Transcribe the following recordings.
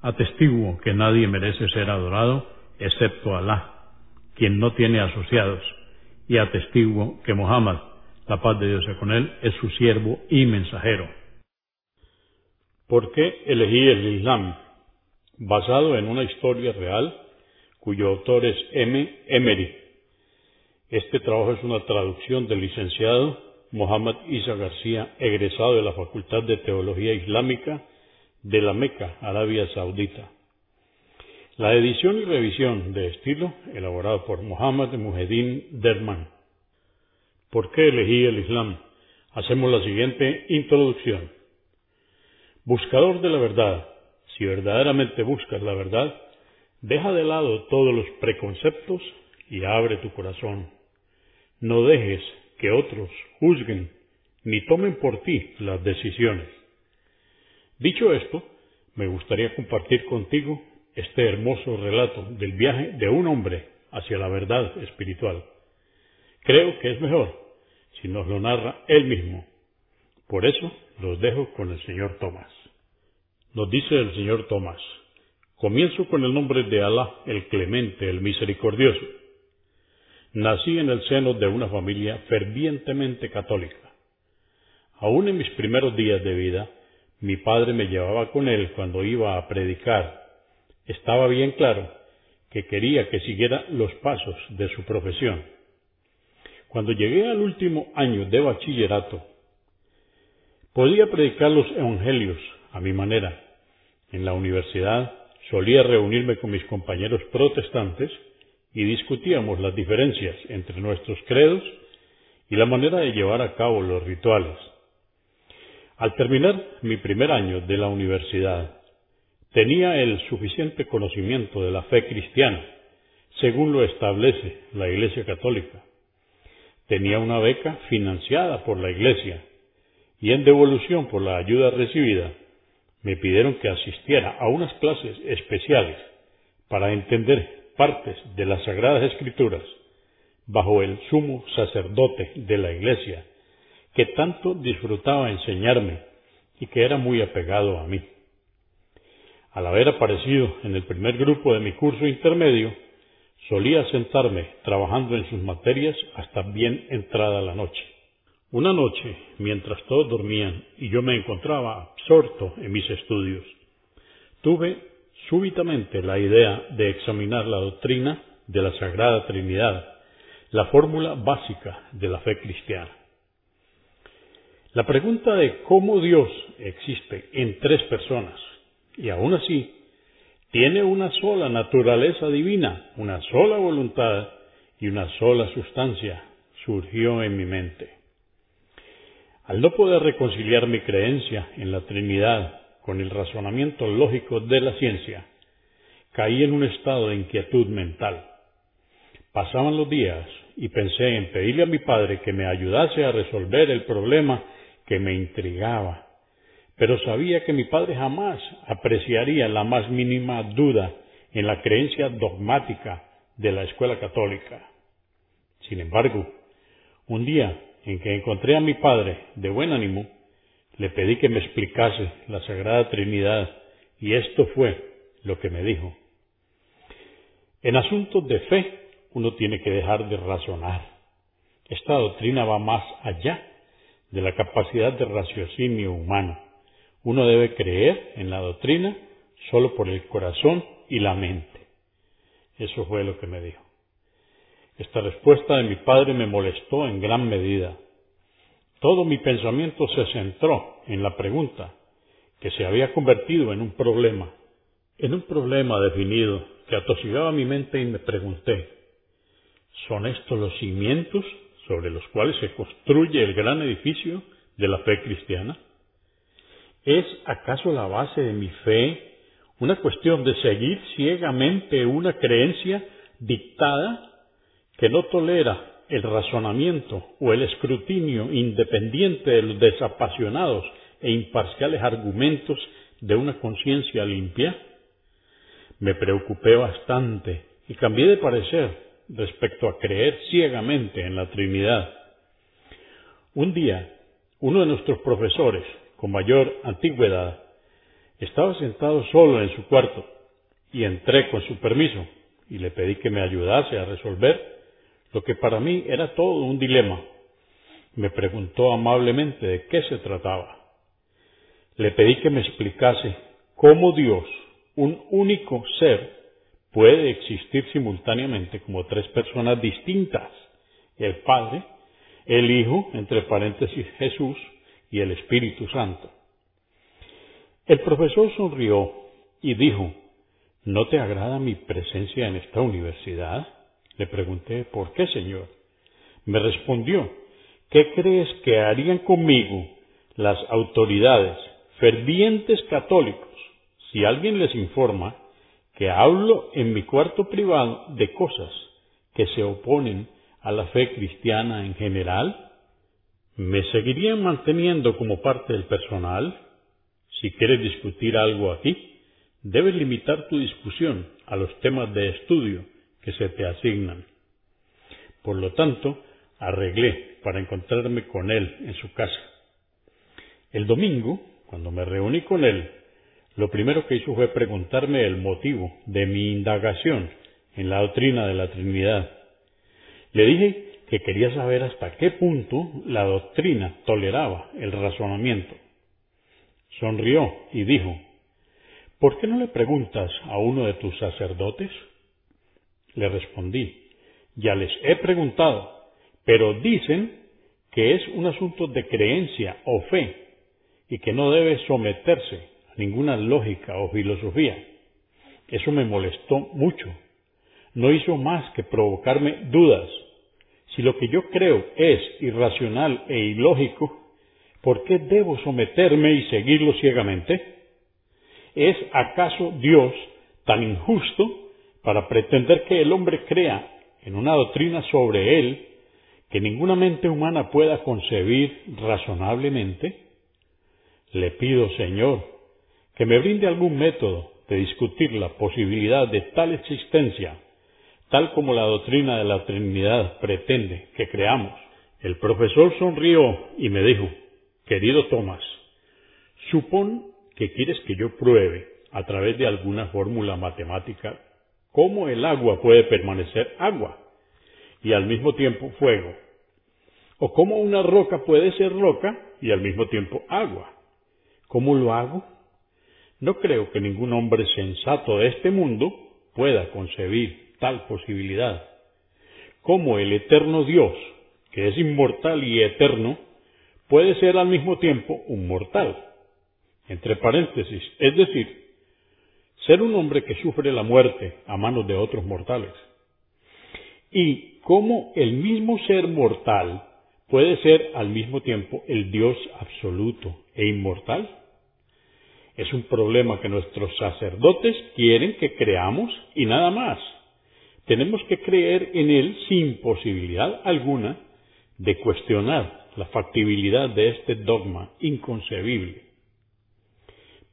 Atestiguo que nadie merece ser adorado excepto Alá, quien no tiene asociados, y atestiguo que Muhammad, la paz de Dios con él, es su siervo y mensajero. ¿Por qué elegí el Islam? Basado en una historia real cuyo autor es M. Emery. Este trabajo es una traducción del licenciado Muhammad Isa García, egresado de la Facultad de Teología Islámica de la Meca, Arabia Saudita. La edición y revisión de estilo elaborada por Muhammad Mujeddin Derman. ¿Por qué elegí el Islam? Hacemos la siguiente introducción. Buscador de la verdad, si verdaderamente buscas la verdad, deja de lado todos los preconceptos y abre tu corazón. No dejes que otros juzguen ni tomen por ti las decisiones. Dicho esto, me gustaría compartir contigo este hermoso relato del viaje de un hombre hacia la verdad espiritual. Creo que es mejor si nos lo narra él mismo. Por eso los dejo con el señor Tomás. Nos dice el señor Tomás, comienzo con el nombre de Alá, el clemente, el misericordioso. Nací en el seno de una familia fervientemente católica. Aún en mis primeros días de vida, mi padre me llevaba con él cuando iba a predicar. Estaba bien claro que quería que siguiera los pasos de su profesión. Cuando llegué al último año de bachillerato, podía predicar los evangelios a mi manera. En la universidad solía reunirme con mis compañeros protestantes y discutíamos las diferencias entre nuestros credos y la manera de llevar a cabo los rituales. Al terminar mi primer año de la universidad, tenía el suficiente conocimiento de la fe cristiana, según lo establece la Iglesia Católica. Tenía una beca financiada por la Iglesia y en devolución por la ayuda recibida, me pidieron que asistiera a unas clases especiales para entender partes de las Sagradas Escrituras bajo el sumo sacerdote de la Iglesia, que tanto disfrutaba enseñarme y que era muy apegado a mí. Al haber aparecido en el primer grupo de mi curso intermedio, solía sentarme trabajando en sus materias hasta bien entrada la noche. Una noche, mientras todos dormían y yo me encontraba absorto en mis estudios, tuve súbitamente la idea de examinar la doctrina de la Sagrada Trinidad, la fórmula básica de la fe cristiana. La pregunta de cómo Dios existe en tres personas y aún así tiene una sola naturaleza divina, una sola voluntad y una sola sustancia surgió en mi mente. Al no poder reconciliar mi creencia en la Trinidad con el razonamiento lógico de la ciencia, caí en un estado de inquietud mental. Pasaban los días y pensé en pedirle a mi padre que me ayudase a resolver el problema que me intrigaba, pero sabía que mi padre jamás apreciaría la más mínima duda en la creencia dogmática de la escuela católica. Sin embargo, un día en que encontré a mi padre de buen ánimo, le pedí que me explicase la Sagrada Trinidad y esto fue lo que me dijo. En asuntos de fe uno tiene que dejar de razonar. Esta doctrina va más allá de la capacidad de raciocinio humano. Uno debe creer en la doctrina solo por el corazón y la mente. Eso fue lo que me dijo. Esta respuesta de mi padre me molestó en gran medida. Todo mi pensamiento se centró en la pregunta, que se había convertido en un problema, en un problema definido que atosigaba mi mente y me pregunté, ¿son estos los cimientos sobre los cuales se construye el gran edificio de la fe cristiana? ¿Es acaso la base de mi fe una cuestión de seguir ciegamente una creencia dictada que no tolera el razonamiento o el escrutinio independiente de los desapasionados e imparciales argumentos de una conciencia limpia? Me preocupé bastante y cambié de parecer respecto a creer ciegamente en la Trinidad. Un día, uno de nuestros profesores, con mayor antigüedad, estaba sentado solo en su cuarto y entré con su permiso y le pedí que me ayudase a resolver lo que para mí era todo un dilema. Me preguntó amablemente de qué se trataba. Le pedí que me explicase cómo Dios, un único ser, puede existir simultáneamente como tres personas distintas, el Padre, el Hijo, entre paréntesis Jesús, y el Espíritu Santo. El profesor sonrió y dijo, ¿No te agrada mi presencia en esta universidad? Le pregunté, ¿por qué, Señor? Me respondió, ¿qué crees que harían conmigo las autoridades fervientes católicos si alguien les informa que hablo en mi cuarto privado de cosas que se oponen a la fe cristiana en general? ¿Me seguirían manteniendo como parte del personal? Si quieres discutir algo aquí, debes limitar tu discusión a los temas de estudio que se te asignan. Por lo tanto, arreglé para encontrarme con él en su casa. El domingo, cuando me reuní con él, lo primero que hizo fue preguntarme el motivo de mi indagación en la doctrina de la Trinidad. Le dije que quería saber hasta qué punto la doctrina toleraba el razonamiento. Sonrió y dijo, ¿por qué no le preguntas a uno de tus sacerdotes? Le respondí, ya les he preguntado, pero dicen que es un asunto de creencia o fe y que no debe someterse ninguna lógica o filosofía. Eso me molestó mucho. No hizo más que provocarme dudas. Si lo que yo creo es irracional e ilógico, ¿por qué debo someterme y seguirlo ciegamente? ¿Es acaso Dios tan injusto para pretender que el hombre crea en una doctrina sobre él que ninguna mente humana pueda concebir razonablemente? Le pido, Señor, que me brinde algún método de discutir la posibilidad de tal existencia, tal como la doctrina de la Trinidad pretende que creamos. El profesor sonrió y me dijo, querido Tomás, supón que quieres que yo pruebe a través de alguna fórmula matemática cómo el agua puede permanecer agua y al mismo tiempo fuego, o cómo una roca puede ser roca y al mismo tiempo agua. ¿Cómo lo hago? No creo que ningún hombre sensato de este mundo pueda concebir tal posibilidad. ¿Cómo el eterno Dios, que es inmortal y eterno, puede ser al mismo tiempo un mortal. Entre paréntesis, es decir, ser un hombre que sufre la muerte a manos de otros mortales. Y cómo el mismo ser mortal puede ser al mismo tiempo el Dios absoluto e inmortal. Es un problema que nuestros sacerdotes quieren que creamos y nada más. Tenemos que creer en él sin posibilidad alguna de cuestionar la factibilidad de este dogma inconcebible.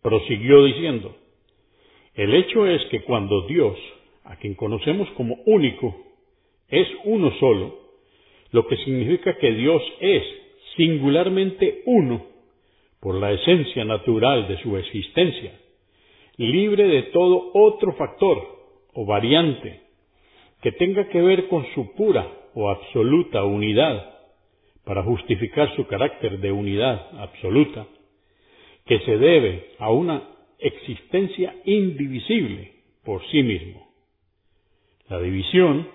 Prosiguió diciendo, el hecho es que cuando Dios, a quien conocemos como único, es uno solo, lo que significa que Dios es singularmente uno por la esencia natural de su existencia, libre de todo otro factor o variante que tenga que ver con su pura o absoluta unidad, para justificar su carácter de unidad absoluta, que se debe a una existencia indivisible por sí mismo. La división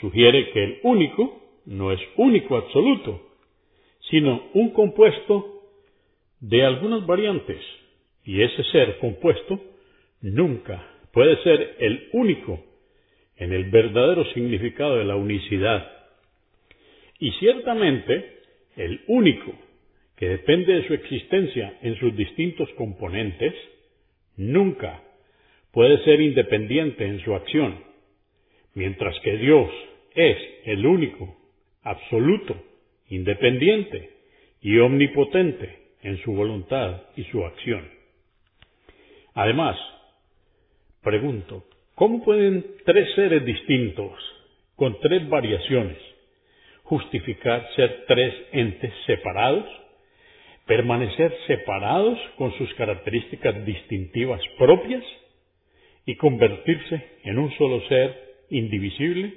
sugiere que el único no es único absoluto, sino un compuesto de algunas variantes, y ese ser compuesto nunca puede ser el único en el verdadero significado de la unicidad. Y ciertamente el único que depende de su existencia en sus distintos componentes, nunca puede ser independiente en su acción, mientras que Dios es el único, absoluto, independiente y omnipotente en su voluntad y su acción. Además, pregunto, ¿cómo pueden tres seres distintos, con tres variaciones, justificar ser tres entes separados? permanecer separados con sus características distintivas propias y convertirse en un solo ser indivisible,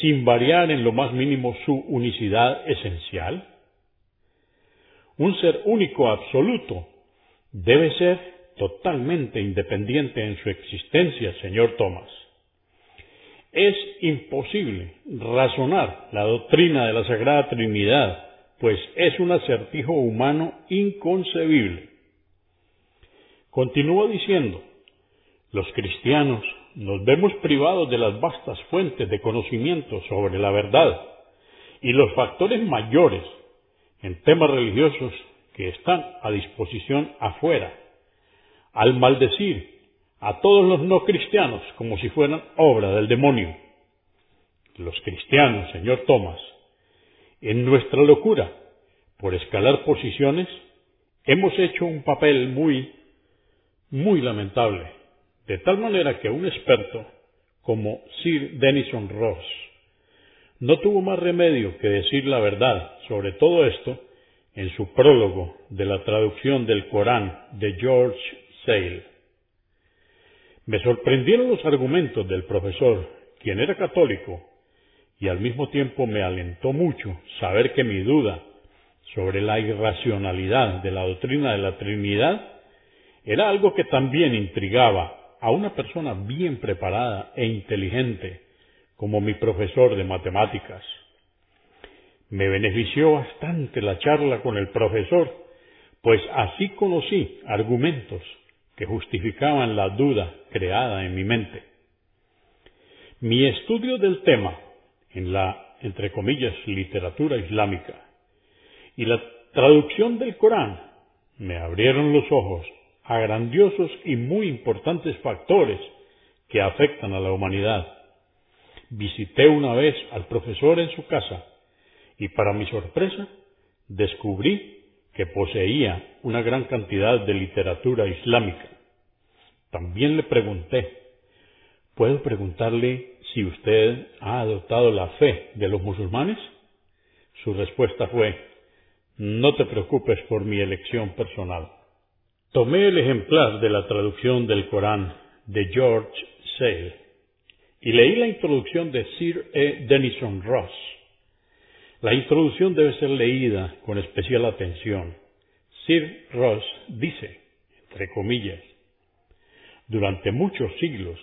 sin variar en lo más mínimo su unicidad esencial? Un ser único absoluto debe ser totalmente independiente en su existencia, señor Thomas. Es imposible razonar la doctrina de la Sagrada Trinidad pues es un acertijo humano inconcebible. Continúa diciendo, los cristianos nos vemos privados de las vastas fuentes de conocimiento sobre la verdad y los factores mayores en temas religiosos que están a disposición afuera, al maldecir a todos los no cristianos como si fueran obra del demonio. Los cristianos, señor Tomás, en nuestra locura por escalar posiciones, hemos hecho un papel muy, muy lamentable, de tal manera que un experto como Sir Denison Ross no tuvo más remedio que decir la verdad sobre todo esto en su prólogo de la traducción del Corán de George Sale. Me sorprendieron los argumentos del profesor, quien era católico y al mismo tiempo me alentó mucho saber que mi duda sobre la irracionalidad de la doctrina de la Trinidad era algo que también intrigaba a una persona bien preparada e inteligente como mi profesor de matemáticas. Me benefició bastante la charla con el profesor, pues así conocí argumentos que justificaban la duda creada en mi mente. Mi estudio del tema en la, entre comillas, literatura islámica y la traducción del Corán me abrieron los ojos a grandiosos y muy importantes factores que afectan a la humanidad. Visité una vez al profesor en su casa y para mi sorpresa descubrí que poseía una gran cantidad de literatura islámica. También le pregunté, ¿puedo preguntarle si usted ha adoptado la fe de los musulmanes? Su respuesta fue, no te preocupes por mi elección personal. Tomé el ejemplar de la traducción del Corán de George Sale y leí la introducción de Sir E. Denison Ross. La introducción debe ser leída con especial atención. Sir Ross dice, entre comillas, durante muchos siglos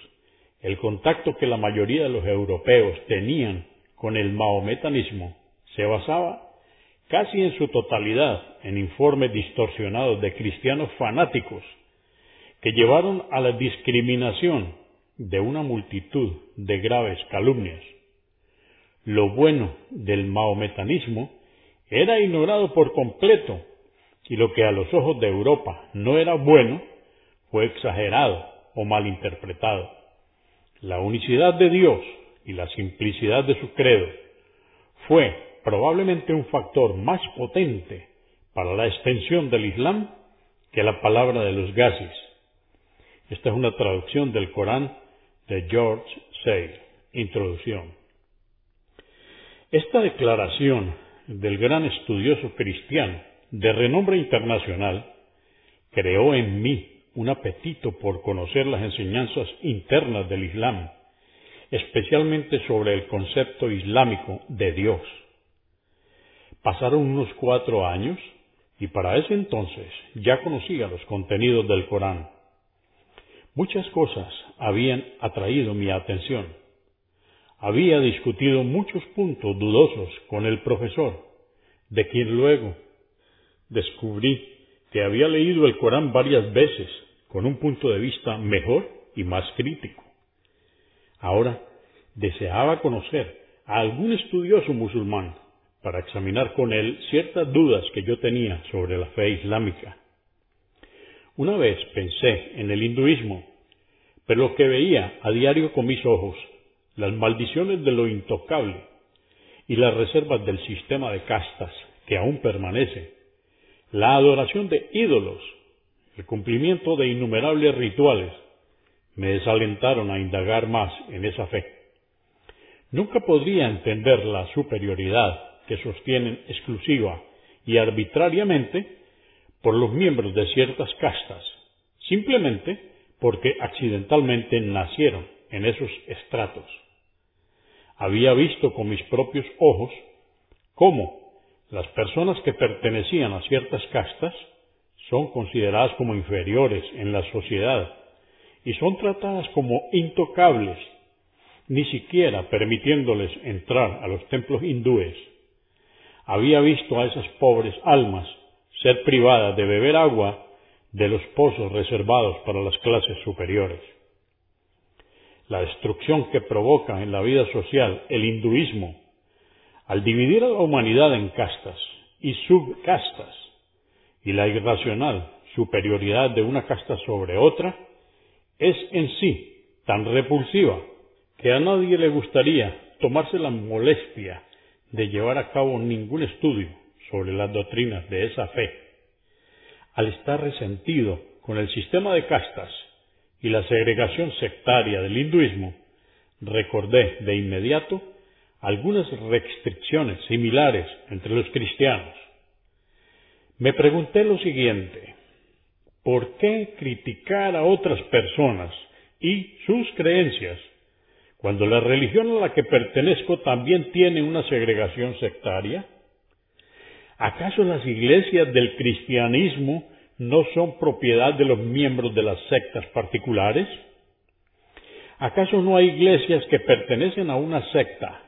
el contacto que la mayoría de los europeos tenían con el maometanismo se basaba casi en su totalidad en informes distorsionados de cristianos fanáticos que llevaron a la discriminación de una multitud de graves calumnias. Lo bueno del maometanismo era ignorado por completo y lo que a los ojos de Europa no era bueno fue exagerado o malinterpretado. La unicidad de Dios y la simplicidad de su credo fue probablemente un factor más potente para la extensión del Islam que la palabra de los gases. Esta es una traducción del Corán de George Sale. Introducción. Esta declaración del gran estudioso cristiano de renombre internacional creó en mí un apetito por conocer las enseñanzas internas del Islam, especialmente sobre el concepto islámico de Dios. Pasaron unos cuatro años y para ese entonces ya conocía los contenidos del Corán. Muchas cosas habían atraído mi atención. había discutido muchos puntos dudosos con el profesor, de quien luego descubrí que había leído el Corán varias veces con un punto de vista mejor y más crítico. Ahora deseaba conocer a algún estudioso musulmán para examinar con él ciertas dudas que yo tenía sobre la fe islámica. Una vez pensé en el hinduismo, pero lo que veía a diario con mis ojos, las maldiciones de lo intocable y las reservas del sistema de castas que aún permanece, la adoración de ídolos, el cumplimiento de innumerables rituales, me desalentaron a indagar más en esa fe. Nunca podría entender la superioridad que sostienen exclusiva y arbitrariamente por los miembros de ciertas castas, simplemente porque accidentalmente nacieron en esos estratos. Había visto con mis propios ojos cómo las personas que pertenecían a ciertas castas son consideradas como inferiores en la sociedad y son tratadas como intocables ni siquiera permitiéndoles entrar a los templos hindúes. Había visto a esas pobres almas ser privadas de beber agua de los pozos reservados para las clases superiores. La destrucción que provoca en la vida social el hinduismo al dividir a la humanidad en castas y subcastas y la irracional superioridad de una casta sobre otra es en sí tan repulsiva que a nadie le gustaría tomarse la molestia de llevar a cabo ningún estudio sobre las doctrinas de esa fe. Al estar resentido con el sistema de castas y la segregación sectaria del hinduismo, recordé de inmediato algunas restricciones similares entre los cristianos. Me pregunté lo siguiente, ¿por qué criticar a otras personas y sus creencias cuando la religión a la que pertenezco también tiene una segregación sectaria? ¿Acaso las iglesias del cristianismo no son propiedad de los miembros de las sectas particulares? ¿Acaso no hay iglesias que pertenecen a una secta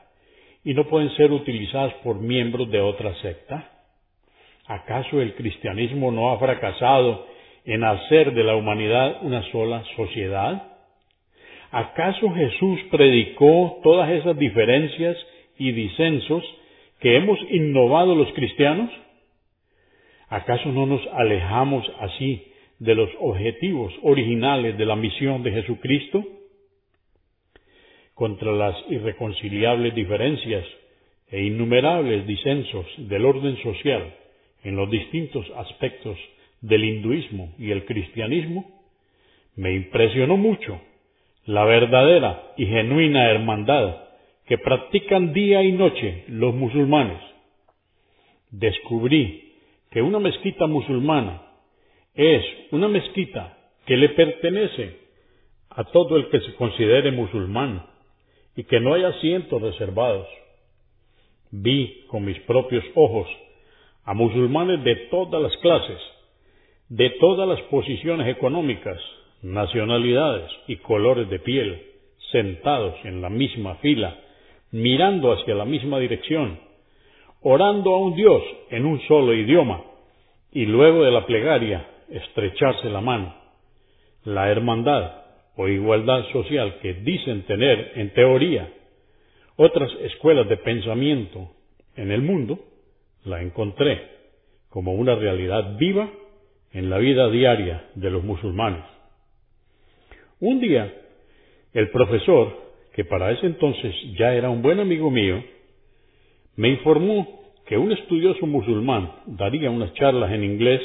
y no pueden ser utilizadas por miembros de otra secta? ¿Acaso el cristianismo no ha fracasado en hacer de la humanidad una sola sociedad? ¿Acaso Jesús predicó todas esas diferencias y disensos que hemos innovado los cristianos? ¿Acaso no nos alejamos así de los objetivos originales de la misión de Jesucristo? Contra las irreconciliables diferencias e innumerables disensos del orden social en los distintos aspectos del hinduismo y el cristianismo, me impresionó mucho la verdadera y genuina hermandad que practican día y noche los musulmanes. Descubrí que una mezquita musulmana es una mezquita que le pertenece a todo el que se considere musulmán y que no hay asientos reservados. Vi con mis propios ojos a musulmanes de todas las clases, de todas las posiciones económicas, nacionalidades y colores de piel, sentados en la misma fila, mirando hacia la misma dirección, orando a un Dios en un solo idioma, y luego de la plegaria estrecharse la mano. La hermandad o igualdad social que dicen tener en teoría otras escuelas de pensamiento en el mundo, la encontré como una realidad viva en la vida diaria de los musulmanes. Un día, el profesor, que para ese entonces ya era un buen amigo mío, me informó que un estudioso musulmán daría unas charlas en inglés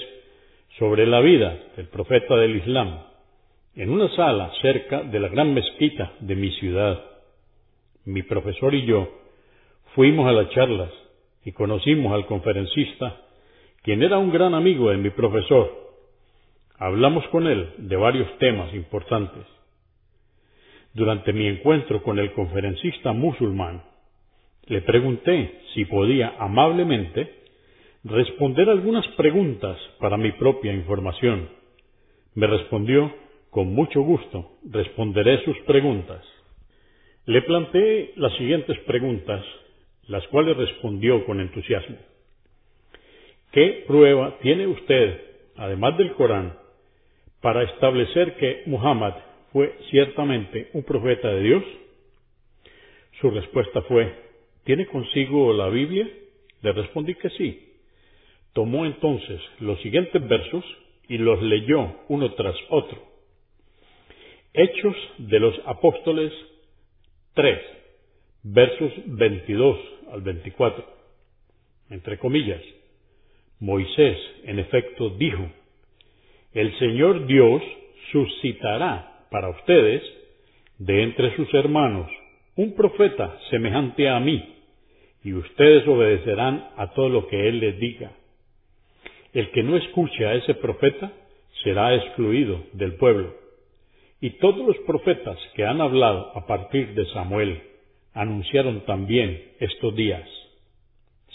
sobre la vida del profeta del Islam en una sala cerca de la gran mezquita de mi ciudad. Mi profesor y yo fuimos a las charlas y conocimos al conferencista, quien era un gran amigo de mi profesor Hablamos con él de varios temas importantes. Durante mi encuentro con el conferencista musulmán, le pregunté si podía amablemente responder algunas preguntas para mi propia información. Me respondió, con mucho gusto, responderé sus preguntas. Le planteé las siguientes preguntas, las cuales respondió con entusiasmo. ¿Qué prueba tiene usted, además del Corán, para establecer que Muhammad fue ciertamente un profeta de Dios? Su respuesta fue, ¿tiene consigo la Biblia? Le respondí que sí. Tomó entonces los siguientes versos y los leyó uno tras otro. Hechos de los Apóstoles 3, versos 22 al 24. Entre comillas, Moisés en efecto dijo, el Señor Dios suscitará para ustedes de entre sus hermanos un profeta semejante a mí, y ustedes obedecerán a todo lo que Él les diga. El que no escuche a ese profeta será excluido del pueblo. Y todos los profetas que han hablado a partir de Samuel anunciaron también estos días.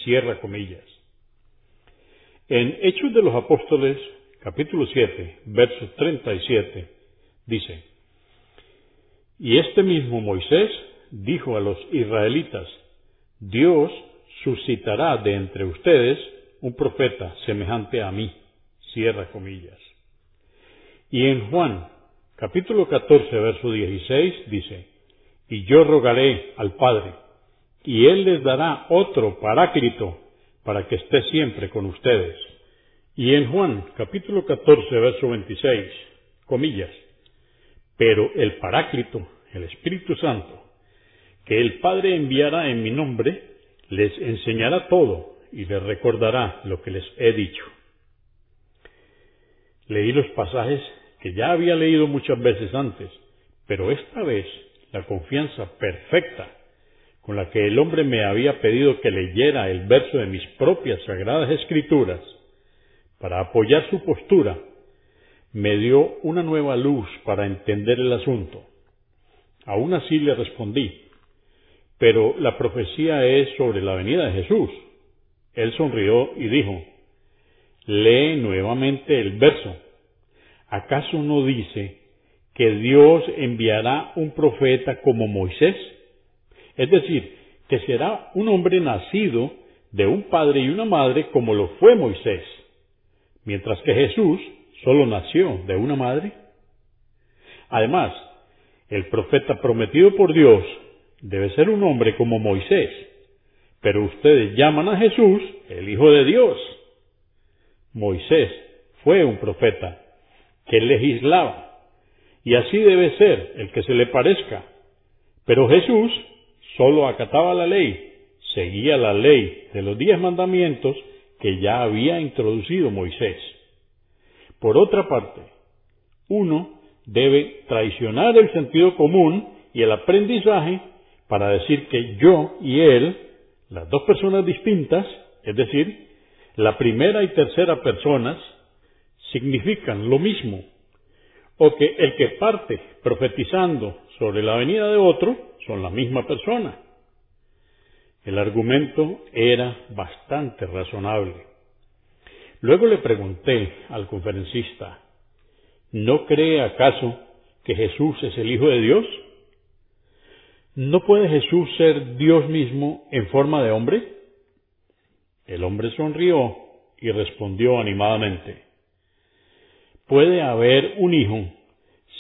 Cierra comillas. En Hechos de los Apóstoles, capítulo 7, verso 37, dice, Y este mismo Moisés dijo a los israelitas, Dios suscitará de entre ustedes un profeta semejante a mí. Cierra comillas. Y en Juan, capítulo 14, verso 16, dice, Y yo rogaré al Padre, y Él les dará otro paráclito para que esté siempre con ustedes. Y en Juan, capítulo 14, verso 26, comillas, Pero el paráclito, el Espíritu Santo, que el Padre enviará en mi nombre, les enseñará todo y les recordará lo que les he dicho. Leí los pasajes que ya había leído muchas veces antes, pero esta vez la confianza perfecta con la que el hombre me había pedido que leyera el verso de mis propias sagradas escrituras para apoyar su postura, me dio una nueva luz para entender el asunto. Aún así le respondí, pero la profecía es sobre la venida de Jesús. Él sonrió y dijo, lee nuevamente el verso. ¿Acaso no dice que Dios enviará un profeta como Moisés? Es decir, que será un hombre nacido de un padre y una madre como lo fue Moisés, mientras que Jesús solo nació de una madre. Además, el profeta prometido por Dios debe ser un hombre como Moisés, pero ustedes llaman a Jesús el Hijo de Dios. Moisés fue un profeta que legislaba, y así debe ser el que se le parezca. Pero Jesús solo acataba la ley, seguía la ley de los diez mandamientos que ya había introducido Moisés. Por otra parte, uno debe traicionar el sentido común y el aprendizaje para decir que yo y él, las dos personas distintas, es decir, la primera y tercera personas, significan lo mismo, o que el que parte profetizando sobre la venida de otro son la misma persona. El argumento era bastante razonable. Luego le pregunté al conferencista, ¿no cree acaso que Jesús es el Hijo de Dios? ¿No puede Jesús ser Dios mismo en forma de hombre? El hombre sonrió y respondió animadamente, ¿Puede haber un hijo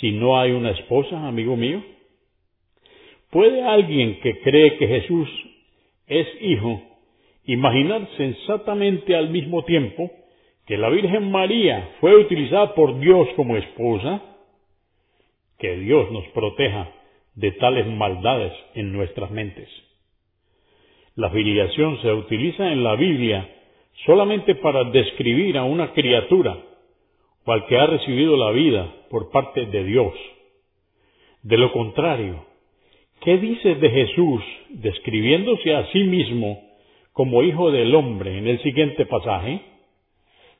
si no hay una esposa, amigo mío? ¿Puede alguien que cree que Jesús es hijo imaginar sensatamente al mismo tiempo que la Virgen María fue utilizada por Dios como esposa? Que Dios nos proteja de tales maldades en nuestras mentes. La filiación se utiliza en la Biblia solamente para describir a una criatura o al que ha recibido la vida por parte de Dios. De lo contrario, ¿qué dice de Jesús describiéndose a sí mismo como hijo del hombre en el siguiente pasaje?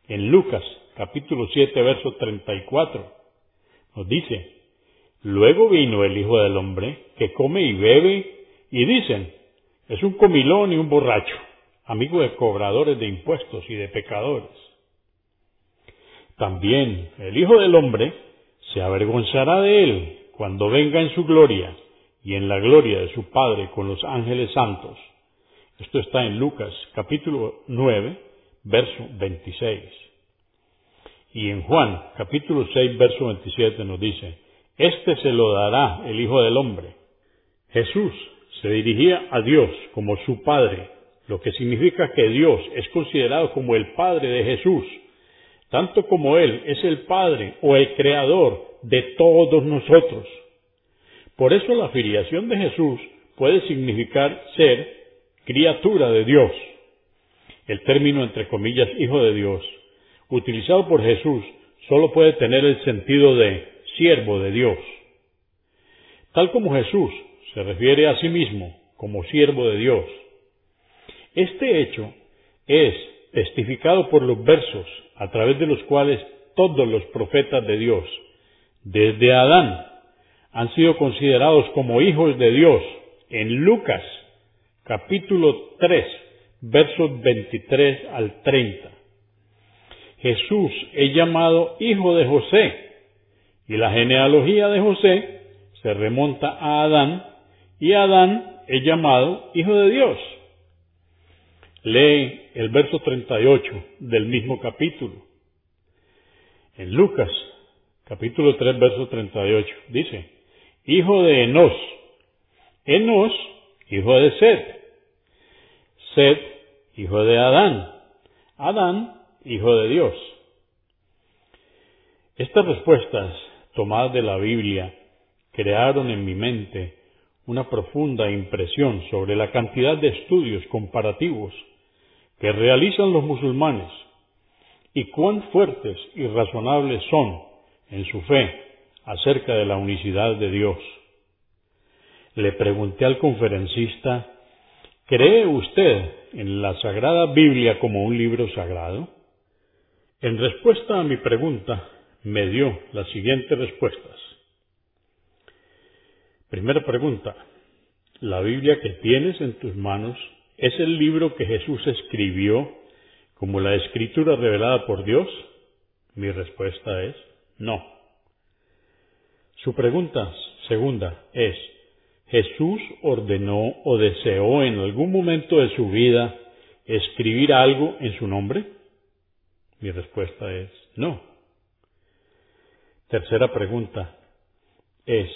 En Lucas capítulo 7 verso 34 nos dice, Luego vino el Hijo del Hombre, que come y bebe, y dicen, es un comilón y un borracho, amigo de cobradores de impuestos y de pecadores. También el Hijo del Hombre se avergonzará de él cuando venga en su gloria, y en la gloria de su Padre con los ángeles santos. Esto está en Lucas capítulo 9, verso 26. Y en Juan capítulo 6, verso 27 nos dice, Este se lo dará el Hijo del Hombre. Jesús se dirigía a Dios como su Padre, lo que significa que Dios es considerado como el Padre de Jesús, tanto como Él es el Padre o el Creador de todos nosotros. Por eso la filiación de Jesús puede significar ser criatura de Dios. El término, entre comillas, hijo de Dios, utilizado por Jesús, solo puede tener el sentido de siervo de Dios. Tal como Jesús se refiere a sí mismo como siervo de Dios. Este hecho es testificado por los versos a través de los cuales todos los profetas de Dios, desde Adán, han sido considerados como hijos de Dios. En Lucas capítulo 3, versos 23 al 30. Jesús es llamado hijo de José y la genealogía de José se remonta a Adán y Adán es llamado hijo de Dios. Lee el verso 38 del mismo capítulo. En Lucas, capítulo 3, verso 38, dice, hijo de Enos. Enos, hijo de Seth. Seth, hijo de Adán. Adán, hijo de Dios. Estas respuestas, tomadas de la Biblia, crearon en mi mente una profunda impresión sobre la cantidad de estudios comparativos que realizan los musulmanes y cuán fuertes y razonables son en su fe acerca de la unicidad de Dios. Le pregunté al conferencista, ¿cree usted en la Sagrada Biblia como un libro sagrado? En respuesta a mi pregunta, me dio las siguientes respuestas. Primera pregunta, ¿la Biblia que tienes en tus manos ¿Es el libro que Jesús escribió como la escritura revelada por Dios? Mi respuesta es no. Su pregunta segunda es, ¿Jesús ordenó o deseó en algún momento de su vida escribir algo en su nombre? Mi respuesta es no. Tercera pregunta es,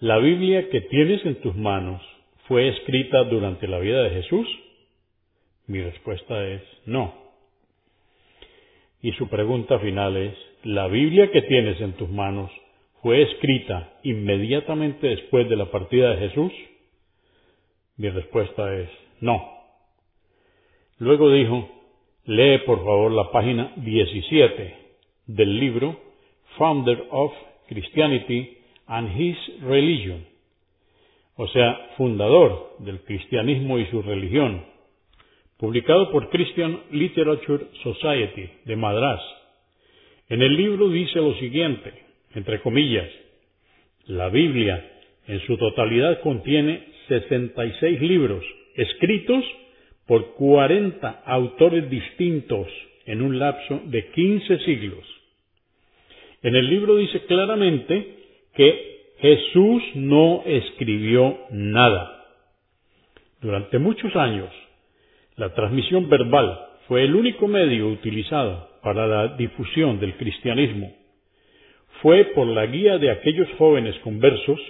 ¿la Biblia que tienes en tus manos fue escrita durante la vida de Jesús? Mi respuesta es no. Y su pregunta final es, ¿la Biblia que tienes en tus manos fue escrita inmediatamente después de la partida de Jesús? Mi respuesta es no. Luego dijo, lee por favor la página 17 del libro Founder of Christianity and His Religion o sea, fundador del cristianismo y su religión, publicado por Christian Literature Society de Madras. En el libro dice lo siguiente, entre comillas, la Biblia en su totalidad contiene 66 libros escritos por 40 autores distintos en un lapso de 15 siglos. En el libro dice claramente que Jesús no escribió nada. Durante muchos años, la transmisión verbal fue el único medio utilizado para la difusión del cristianismo. Fue por la guía de aquellos jóvenes conversos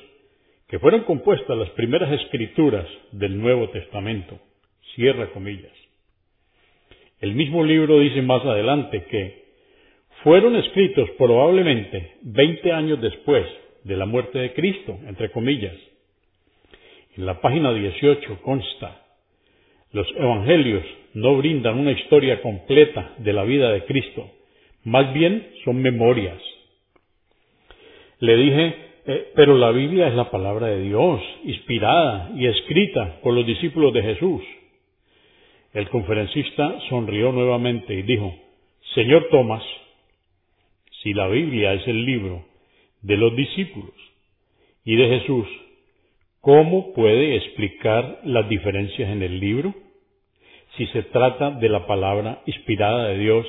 que fueron compuestas las primeras escrituras del Nuevo Testamento. Cierra comillas. El mismo libro dice más adelante que fueron escritos probablemente 20 años después de la muerte de Cristo, entre comillas. En la página 18 consta, los evangelios no brindan una historia completa de la vida de Cristo, más bien son memorias. Le dije, eh, pero la Biblia es la palabra de Dios, inspirada y escrita por los discípulos de Jesús. El conferencista sonrió nuevamente y dijo, Señor Tomás, si la Biblia es el libro de los discípulos y de Jesús, ¿cómo puede explicar las diferencias en el libro? Si se trata de la palabra inspirada de Dios,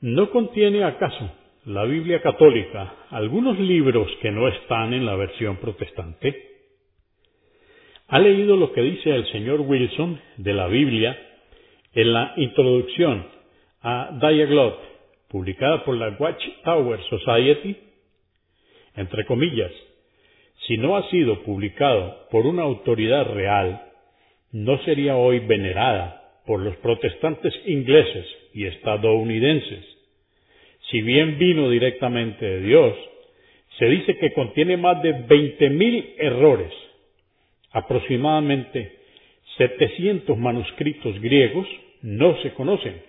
¿no contiene acaso la Biblia católica algunos libros que no están en la versión protestante? ha leído lo que dice el señor Wilson de la Biblia en la introducción a Dialogue, publicada por la Watchtower Society, entre comillas, si no ha sido publicado por una autoridad real, no sería hoy venerada por los protestantes ingleses y estadounidenses. Si bien vino directamente de Dios, se dice que contiene más de 20.000 errores, aproximadamente 700 manuscritos griegos no se conocen,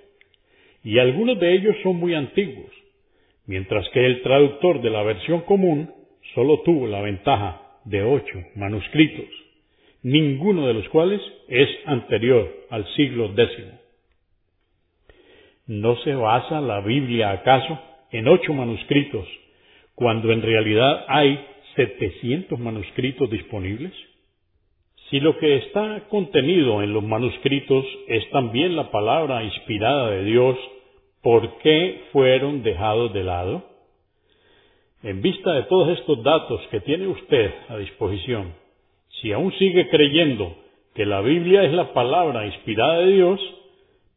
y algunos de ellos son muy antiguos, mientras que el traductor de la versión común solo tuvo la ventaja de ocho manuscritos, ninguno de los cuales es anterior al siglo X. ¿No se basa la Biblia acaso en ocho manuscritos cuando en realidad hay 700 manuscritos disponibles? Si lo que está contenido en los manuscritos es también la palabra inspirada de Dios, ¿por qué fueron dejados de lado? En vista de todos estos datos que tiene usted a disposición, si aún sigue creyendo que la Biblia es la palabra inspirada de Dios,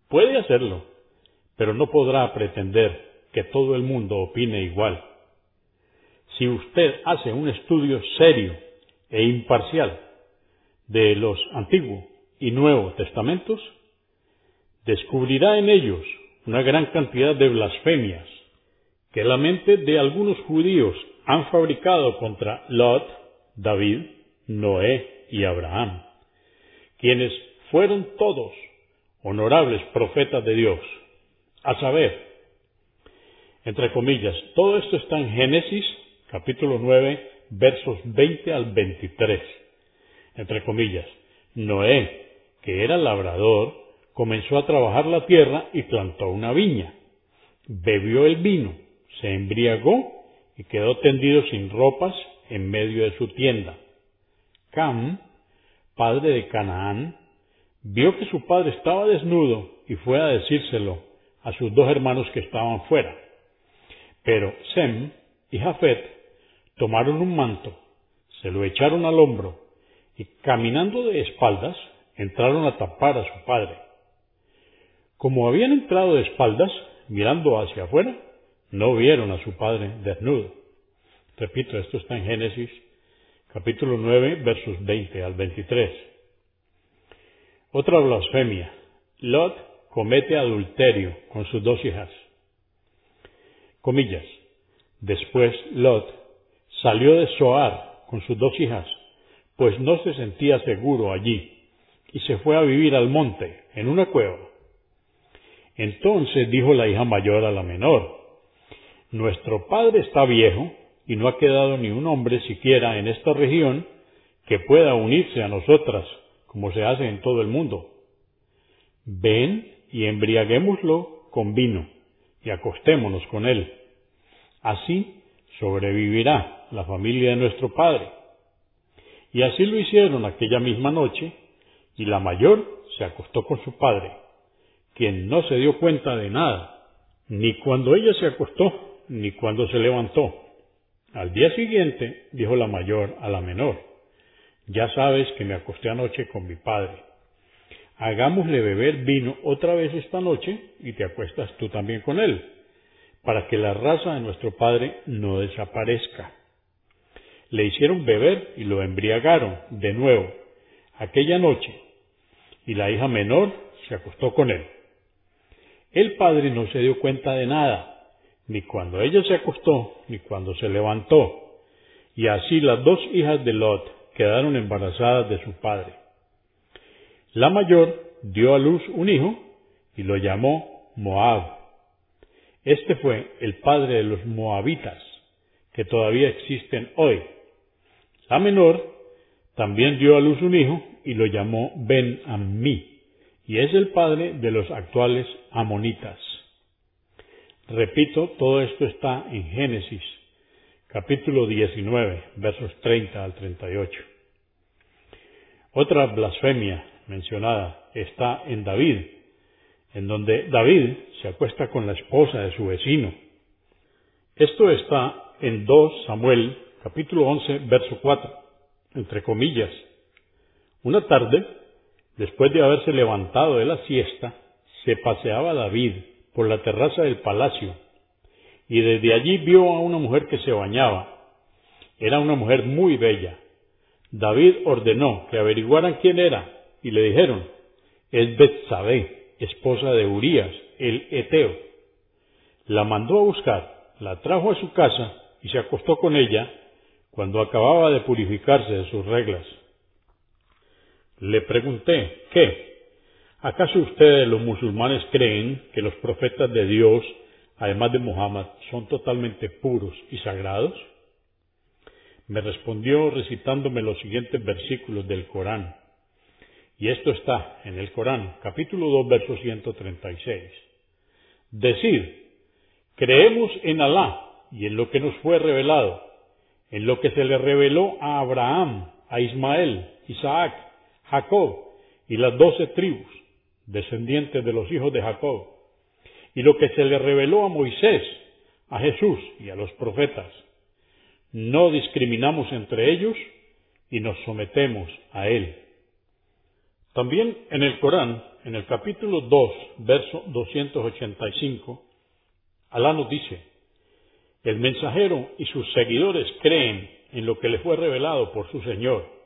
puede hacerlo, pero no podrá pretender que todo el mundo opine igual. Si usted hace un estudio serio e imparcial de los Antiguo y Nuevo Testamentos, descubrirá en ellos una gran cantidad de blasfemias que la mente de algunos judíos han fabricado contra Lot, David, Noé y Abraham, quienes fueron todos honorables profetas de Dios, a saber, entre comillas, todo esto está en Génesis capítulo 9 versos 20 al 23, entre comillas, Noé, que era labrador, comenzó a trabajar la tierra y plantó una viña. Bebió el vino, se embriagó y quedó tendido sin ropas en medio de su tienda. Cam, padre de Canaán, vio que su padre estaba desnudo y fue a decírselo a sus dos hermanos que estaban fuera. Pero Sem y Jafet tomaron un manto, se lo echaron al hombro y caminando de espaldas entraron a tapar a su padre. Como habían entrado de espaldas, mirando hacia afuera, no vieron a su padre desnudo. Repito, esto está en Génesis capítulo 9 versos 20 al 23. Otra blasfemia. Lot comete adulterio con sus dos hijas. Comillas. Después Lot salió de Soar con sus dos hijas, pues no se sentía seguro allí, y se fue a vivir al monte, en una cueva. Entonces dijo la hija mayor a la menor, Nuestro padre está viejo, y no ha quedado ni un hombre siquiera en esta región que pueda unirse a nosotras, como se hace en todo el mundo. Ven y embriaguémoslo con vino, y acostémonos con él. Así sobrevivirá la familia de nuestro padre. Y así lo hicieron aquella misma noche, y la mayor se acostó con su padre, quien no se dio cuenta de nada, ni cuando ella se acostó, ni cuando se levantó. Al día siguiente dijo la mayor a la menor, ya sabes que me acosté anoche con mi padre. Hagámosle beber vino otra vez esta noche y te acuestas tú también con él, para que la raza de nuestro padre no desaparezca. Le hicieron beber y lo embriagaron de nuevo aquella noche, y la hija menor se acostó con él. El padre no se dio cuenta de nada, ni cuando ella se acostó, ni cuando se levantó, y así las dos hijas de Lot quedaron embarazadas de su padre. La mayor dio a luz un hijo y lo llamó Moab. Este fue el padre de los moabitas, que todavía existen hoy. La menor también dio a luz un hijo y lo llamó Ben Ammi, y es el padre de los actuales amonitas. Repito, todo esto está en Génesis, capítulo 19, versos 30 al 38. Otra blasfemia mencionada está en David, en donde David se acuesta con la esposa de su vecino. Esto está en 2 Samuel, capítulo 11, verso 4, entre comillas. Una tarde, después de haberse levantado de la siesta, se paseaba David por la terraza del palacio y desde allí vio a una mujer que se bañaba. Era una mujer muy bella. David ordenó que averiguaran quién era y le dijeron, es Betsabé, esposa de Urías, el Eteo. La mandó a buscar, la trajo a su casa y se acostó con ella cuando acababa de purificarse de sus reglas. Le pregunté, ¿qué? ¿Acaso ustedes los musulmanes creen que los profetas de Dios, además de Muhammad, son totalmente puros y sagrados? Me respondió recitándome los siguientes versículos del Corán. Y esto está en el Corán, capítulo 2, verso 136. Decir, creemos en Alá y en lo que nos fue revelado, en lo que se le reveló a Abraham, a Ismael, Isaac, Jacob y las doce tribus, descendientes de los hijos de Jacob, y lo que se le reveló a Moisés, a Jesús y a los profetas. No discriminamos entre ellos y nos sometemos a Él. También en el Corán, en el capítulo 2, verso 285, Alá nos dice, el mensajero y sus seguidores creen en lo que le fue revelado por su Señor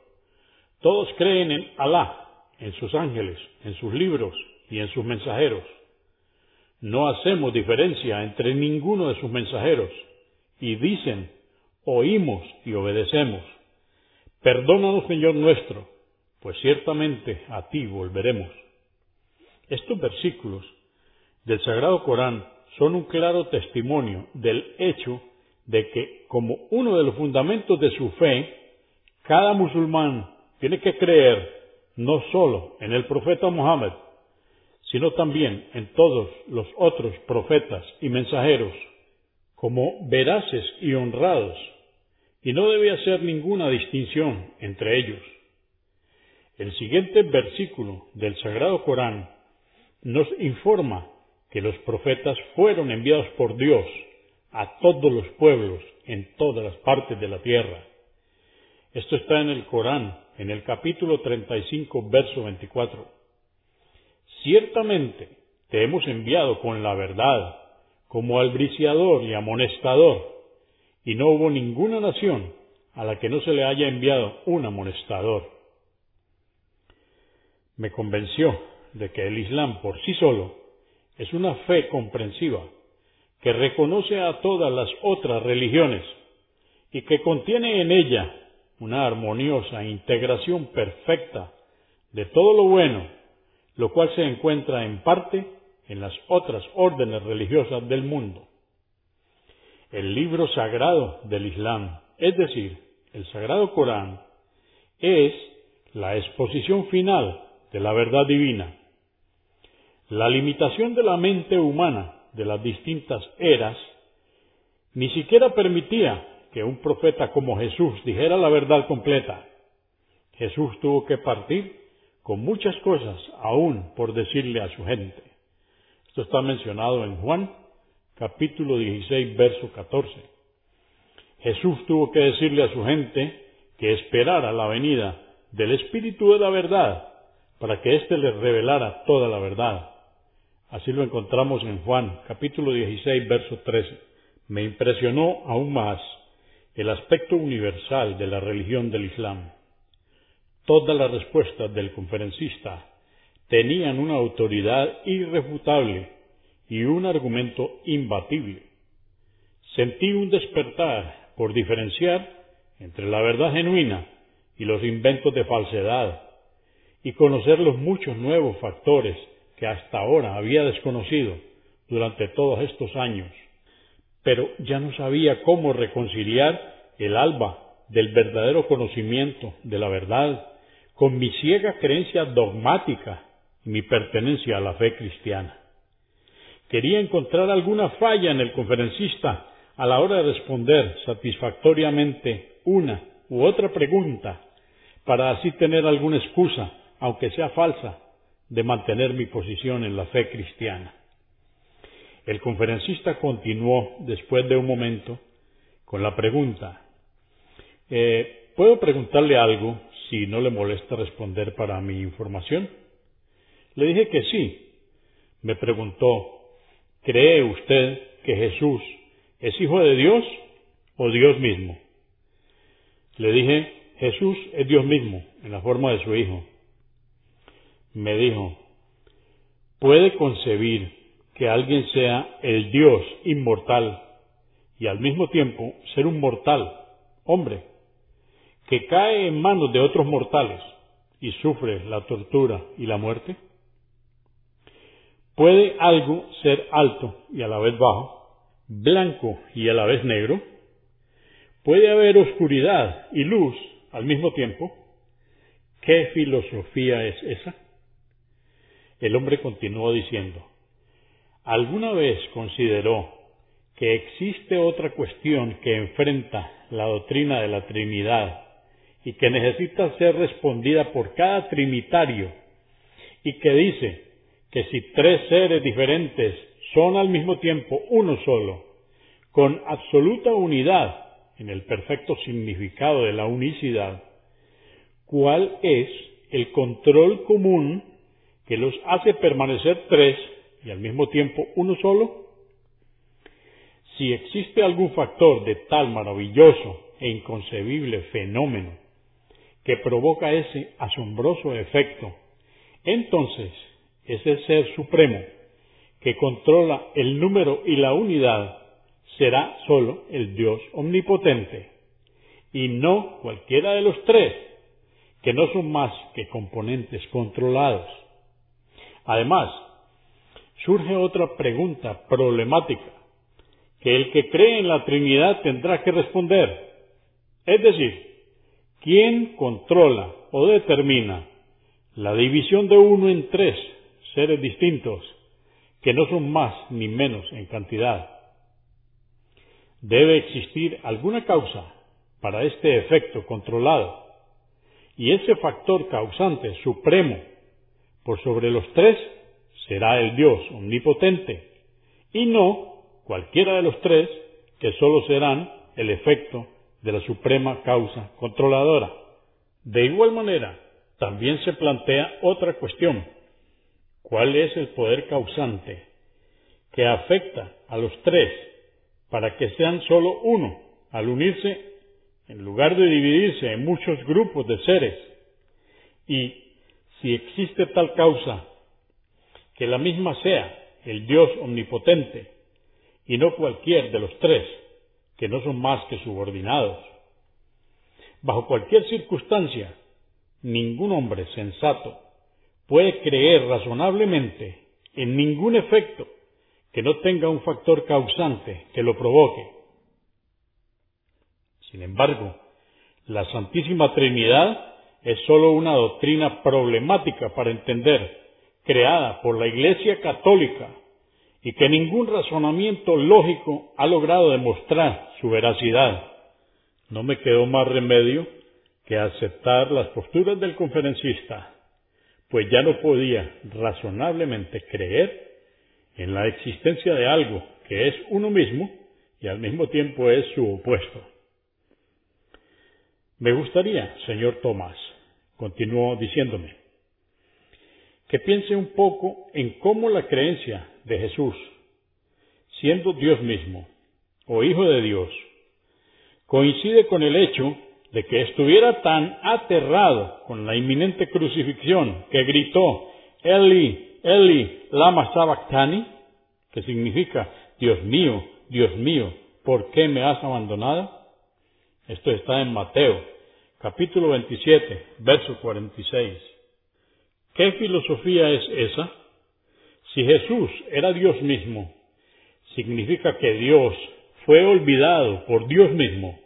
todos creen en Alá, en sus ángeles, en sus libros y en sus mensajeros. No hacemos diferencia entre ninguno de sus mensajeros y dicen, oímos y obedecemos. Perdónanos, Señor nuestro, pues ciertamente a ti volveremos. Estos versículos del Sagrado Corán son un claro testimonio del hecho de que, como uno de los fundamentos de su fe, cada musulmán tiene que creer no solo en el profeta Muhammad, sino también en todos los otros profetas y mensajeros como veraces y honrados, y no debe hacer ninguna distinción entre ellos. El siguiente versículo del Sagrado Corán nos informa que los profetas fueron enviados por Dios a todos los pueblos en todas las partes de la tierra. Esto está en el Corán, en el capítulo 35, verso 24. Ciertamente te hemos enviado con la verdad, como albriciador y amonestador, y no hubo ninguna nación a la que no se le haya enviado un amonestador. Me convenció de que el Islam por sí solo es una fe comprensiva que reconoce a todas las otras religiones y que contiene en ella una armoniosa integración perfecta de todo lo bueno, lo cual se encuentra en parte en las otras órdenes religiosas del mundo. El libro sagrado del Islam, es decir, el Sagrado Corán, es la exposición final de la verdad divina. La limitación de la mente humana de las distintas eras ni siquiera permitía que un profeta como Jesús dijera la verdad completa. Jesús tuvo que partir con muchas cosas aún por decirle a su gente. Esto está mencionado en Juan capítulo 16 verso 14. Jesús tuvo que decirle a su gente que esperara la venida del Espíritu de la verdad para que éste les revelara toda la verdad. Así lo encontramos en Juan capítulo 16 verso 13. Me impresionó aún más el aspecto universal de la religión del Islam. Todas las respuestas del conferencista tenían una autoridad irrefutable y un argumento imbatible. Sentí un despertar por diferenciar entre la verdad genuina y los inventos de falsedad, y conocer los muchos nuevos factores que hasta ahora había desconocido durante todos estos años pero ya no sabía cómo reconciliar el alba del verdadero conocimiento de la verdad con mi ciega creencia dogmática y mi pertenencia a la fe cristiana. Quería encontrar alguna falla en el conferencista a la hora de responder satisfactoriamente una u otra pregunta para así tener alguna excusa, aunque sea falsa, de mantener mi posición en la fe cristiana. El conferencista continuó después de un momento con la pregunta, eh, ¿puedo preguntarle algo si no le molesta responder para mi información. Le dije que sí. Me preguntó, ¿cree usted que Jesús es hijo de Dios o Dios mismo? Le dije, Jesús es Dios mismo en la forma de su hijo. Me dijo, ¿puede concebir que alguien sea el Dios inmortal y al mismo tiempo ser un mortal, hombre, que cae en manos de otros mortales y sufre la tortura y la muerte? ¿Puede algo ser alto y a la vez bajo, blanco y a la vez negro? ¿Puede haber oscuridad y luz al mismo tiempo? ¿Qué filosofía es esa? El hombre continuó diciendo, ¿alguna vez consideró que existe otra cuestión que enfrenta la doctrina de la Trinidad y que necesita ser respondida por cada trinitario y que dice que si tres seres diferentes son al mismo tiempo uno solo, con absoluta unidad en el perfecto significado de la unicidad, ¿cuál es el control común que los hace permanecer tres y al mismo tiempo uno solo? Si existe algún factor de tal maravilloso e inconcebible fenómeno que provoca ese asombroso efecto, entonces ese ser supremo que controla el número y la unidad será sólo el Dios omnipotente y no cualquiera de los tres, que no son más que componentes controlados. Además, surge otra pregunta problemática que el que cree en la Trinidad tendrá que responder. Es decir, ¿quién controla o determina la división de uno en tres seres distintos que no son más ni menos en cantidad? Debe existir alguna causa para este efecto controlado y ese factor causante supremo por sobre los tres será el Dios omnipotente y no cualquiera de los tres que sólo serán el efecto de la suprema causa controladora. De igual manera, también se plantea otra cuestión. ¿Cuál es el poder causante que afecta a los tres para que sean sólo uno al unirse en lugar de dividirse en muchos grupos de seres? Y si existe tal causa, que la misma sea el Dios omnipotente, y no cualquier de los tres, que no son más que subordinados. Bajo cualquier circunstancia, ningún hombre sensato puede creer razonablemente en ningún efecto que no tenga un factor causante que lo provoque. Sin embargo, la Santísima Trinidad es sólo una doctrina problemática para entender, creada por la Iglesia Católica y que ningún razonamiento lógico ha logrado demostrar su veracidad. No me quedó más remedio que aceptar las posturas del conferencista, pues ya no podía razonablemente creer en la existencia de algo que es uno mismo y al mismo tiempo es su opuesto. Me gustaría, señor Tomás, continuó diciéndome, que piense un poco en cómo la creencia de Jesús, siendo Dios mismo o Hijo de Dios, coincide con el hecho de que estuviera tan aterrado con la inminente crucifixión que gritó Eli, Eli, lama sabachthani, que significa Dios mío, Dios mío, ¿por qué me has abandonado? Esto está en Mateo, capítulo 27, verso 46. ¿Qué filosofía es esa? Si Jesús era Dios mismo, significa que Dios fue olvidado por Dios mismo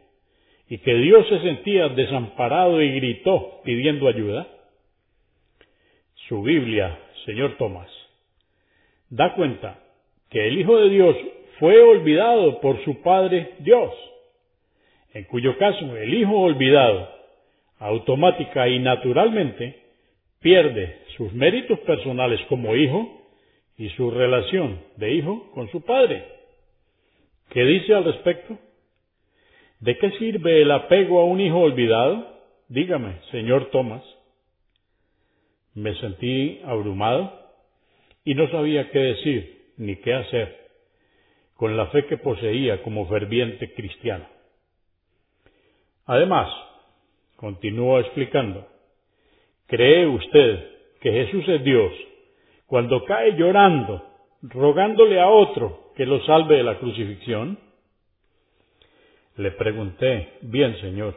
y que Dios se sentía desamparado y gritó pidiendo ayuda. Su Biblia, señor Tomás, da cuenta que el Hijo de Dios fue olvidado por su Padre Dios, en cuyo caso el Hijo olvidado automática y naturalmente pierde sus méritos personales como hijo y su relación de hijo con su padre. ¿Qué dice al respecto? ¿De qué sirve el apego a un hijo olvidado? dígame, señor Tomás. Me sentí abrumado y no sabía qué decir ni qué hacer con la fe que poseía como ferviente cristiano. Además, continuó explicando, ¿cree usted que Jesús es Dios cuando cae llorando, rogándole a otro que lo salve de la crucifixión? Le pregunté, bien señor,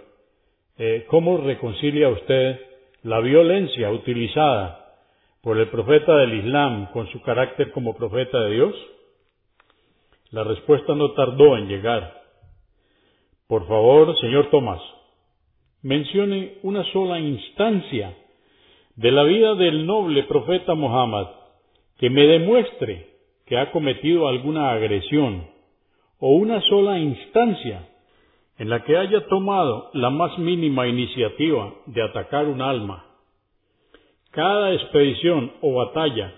eh, ¿cómo reconcilia usted la violencia utilizada por el profeta del Islam con su carácter como profeta de Dios? La respuesta no tardó en llegar. Por favor, señor Tomás, mencione una sola instancia de la vida del noble profeta Muhammad que me demuestre que ha cometido alguna agresión o una sola instancia en la que haya tomado la más mínima iniciativa de atacar un alma. Cada expedición o batalla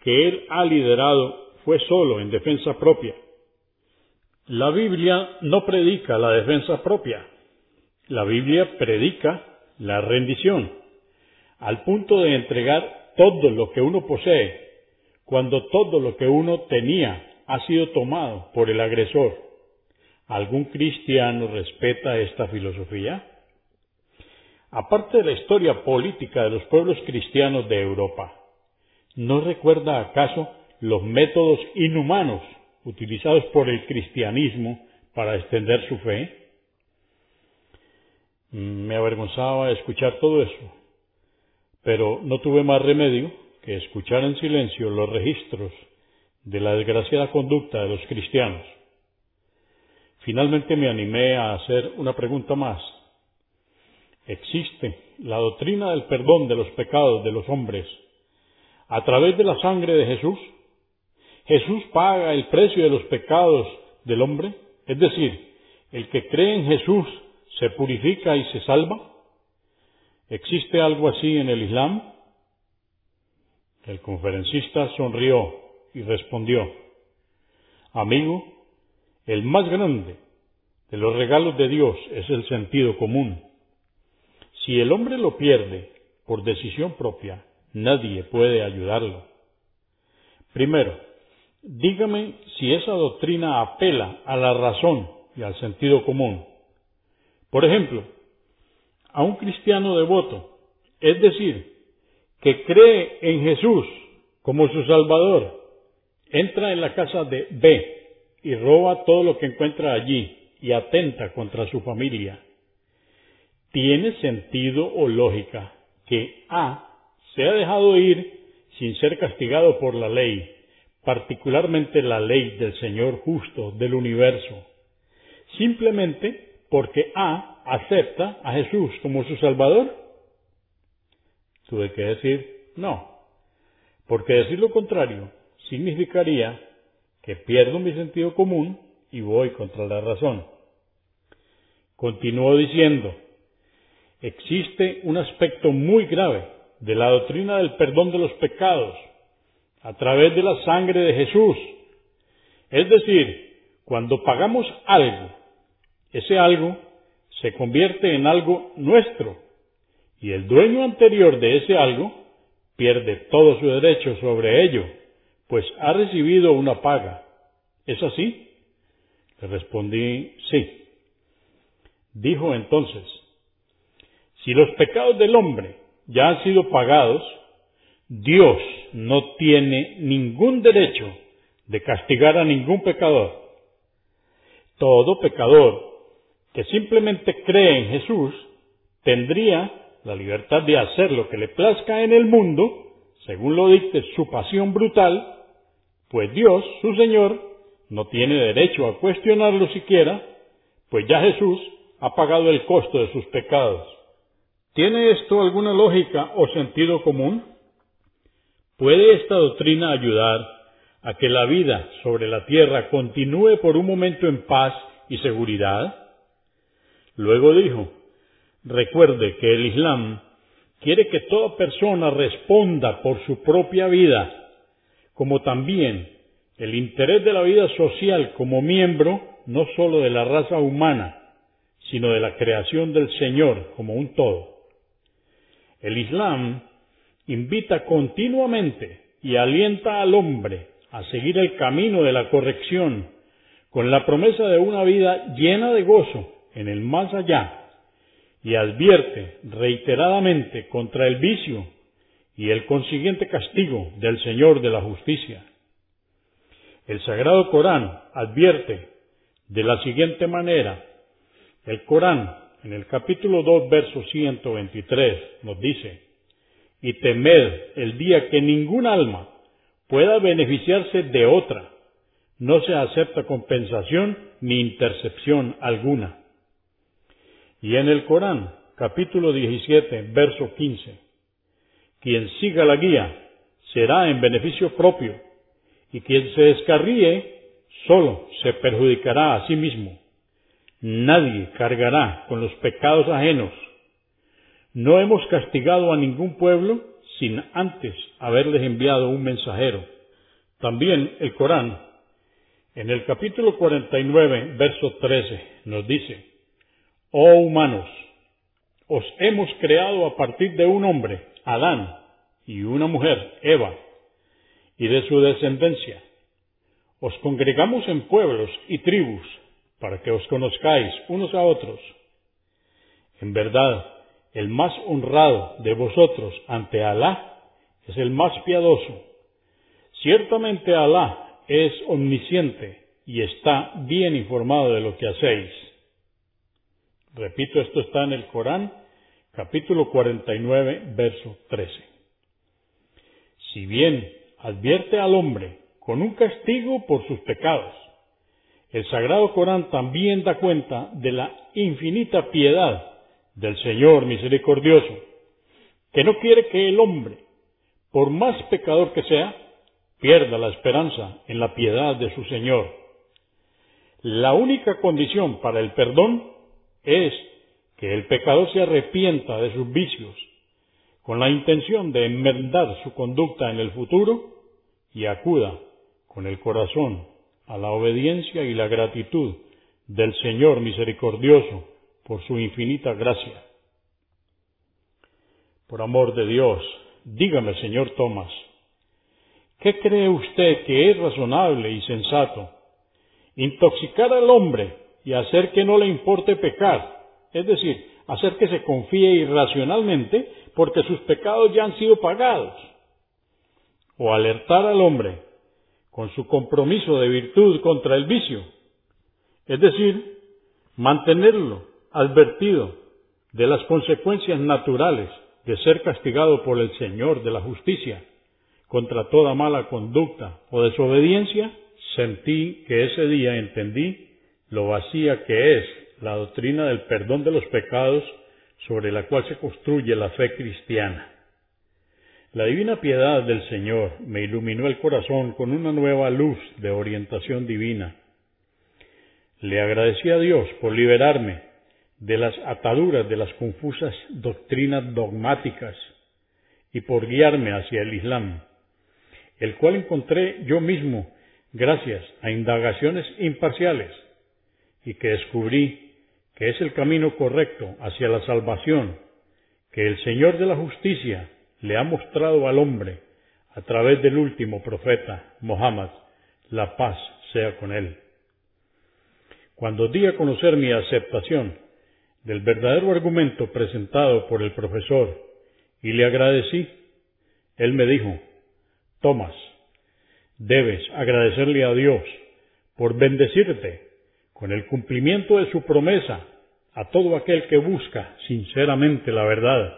que él ha liderado fue solo en defensa propia. La Biblia no predica la defensa propia. La Biblia predica la rendición, al punto de entregar todo lo que uno posee, cuando todo lo que uno tenía ha sido tomado por el agresor. ¿Algún cristiano respeta esta filosofía? Aparte de la historia política de los pueblos cristianos de Europa, ¿no recuerda acaso los métodos inhumanos utilizados por el cristianismo para extender su fe? Me avergonzaba escuchar todo eso, pero no tuve más remedio que escuchar en silencio los registros de la desgraciada conducta de los cristianos. Finalmente me animé a hacer una pregunta más. ¿Existe la doctrina del perdón de los pecados de los hombres a través de la sangre de Jesús? ¿Jesús paga el precio de los pecados del hombre? Es decir, ¿el que cree en Jesús se purifica y se salva? ¿Existe algo así en el Islam? El conferencista sonrió y respondió, Amigo, el más grande de los regalos de Dios es el sentido común. Si el hombre lo pierde por decisión propia, nadie puede ayudarlo. Primero, dígame si esa doctrina apela a la razón y al sentido común. Por ejemplo, a un cristiano devoto, es decir, que cree en Jesús como su Salvador, entra en la casa de B y roba todo lo que encuentra allí y atenta contra su familia. ¿Tiene sentido o lógica que A se ha dejado ir sin ser castigado por la ley, particularmente la ley del Señor justo del universo, simplemente porque A acepta a Jesús como su Salvador? Tuve que decir no, porque decir lo contrario significaría que pierdo mi sentido común y voy contra la razón. Continuó diciendo, existe un aspecto muy grave de la doctrina del perdón de los pecados a través de la sangre de Jesús. Es decir, cuando pagamos algo, ese algo se convierte en algo nuestro y el dueño anterior de ese algo pierde todo su derecho sobre ello pues ha recibido una paga. ¿Es así? Le respondí, sí. Dijo entonces, si los pecados del hombre ya han sido pagados, Dios no tiene ningún derecho de castigar a ningún pecador. Todo pecador que simplemente cree en Jesús tendría la libertad de hacer lo que le plazca en el mundo, según lo dicte su pasión brutal, pues Dios, su Señor, no tiene derecho a cuestionarlo siquiera, pues ya Jesús ha pagado el costo de sus pecados. ¿Tiene esto alguna lógica o sentido común? ¿Puede esta doctrina ayudar a que la vida sobre la tierra continúe por un momento en paz y seguridad? Luego dijo, recuerde que el Islam quiere que toda persona responda por su propia vida como también el interés de la vida social como miembro no sólo de la raza humana, sino de la creación del Señor como un todo. El Islam invita continuamente y alienta al hombre a seguir el camino de la corrección con la promesa de una vida llena de gozo en el más allá y advierte reiteradamente contra el vicio y el consiguiente castigo del Señor de la justicia. El Sagrado Corán advierte de la siguiente manera. El Corán, en el capítulo 2, verso 123, nos dice, y temed el día que ningún alma pueda beneficiarse de otra, no se acepta compensación ni intercepción alguna. Y en el Corán, capítulo 17, verso 15, quien siga la guía será en beneficio propio, y quien se descarríe solo se perjudicará a sí mismo. Nadie cargará con los pecados ajenos. No hemos castigado a ningún pueblo sin antes haberles enviado un mensajero. También el Corán, en el capítulo 49, verso 13, nos dice, Oh humanos, os hemos creado a partir de un hombre, Adán, y una mujer, Eva, y de su descendencia. Os congregamos en pueblos y tribus para que os conozcáis unos a otros. En verdad, el más honrado de vosotros ante Alá es el más piadoso. Ciertamente Alá es omnisciente y está bien informado de lo que hacéis. Repito, esto está en el Corán, capítulo 49, verso 13. Si bien advierte al hombre con un castigo por sus pecados, el Sagrado Corán también da cuenta de la infinita piedad del Señor misericordioso, que no quiere que el hombre, por más pecador que sea, pierda la esperanza en la piedad de su Señor. La única condición para el perdón es que el pecador se arrepienta de sus vicios con la intención de enmendar su conducta en el futuro y acuda con el corazón a la obediencia y la gratitud del Señor misericordioso por su infinita gracia. Por amor de Dios, dígame, señor Tomás, ¿qué cree usted que es razonable y sensato? Intoxicar al hombre y hacer que no le importe pecar, es decir, hacer que se confíe irracionalmente porque sus pecados ya han sido pagados, o alertar al hombre con su compromiso de virtud contra el vicio, es decir, mantenerlo advertido de las consecuencias naturales de ser castigado por el Señor de la justicia contra toda mala conducta o desobediencia, sentí que ese día entendí lo vacía que es la doctrina del perdón de los pecados sobre la cual se construye la fe cristiana. La divina piedad del Señor me iluminó el corazón con una nueva luz de orientación divina. Le agradecí a Dios por liberarme de las ataduras de las confusas doctrinas dogmáticas y por guiarme hacia el Islam, el cual encontré yo mismo gracias a indagaciones imparciales y que descubrí que es el camino correcto hacia la salvación que el Señor de la justicia le ha mostrado al hombre a través del último profeta, Mohammed, la paz sea con él. Cuando di a conocer mi aceptación del verdadero argumento presentado por el profesor y le agradecí, él me dijo, Tomás, debes agradecerle a Dios por bendecirte con el cumplimiento de su promesa a todo aquel que busca sinceramente la verdad.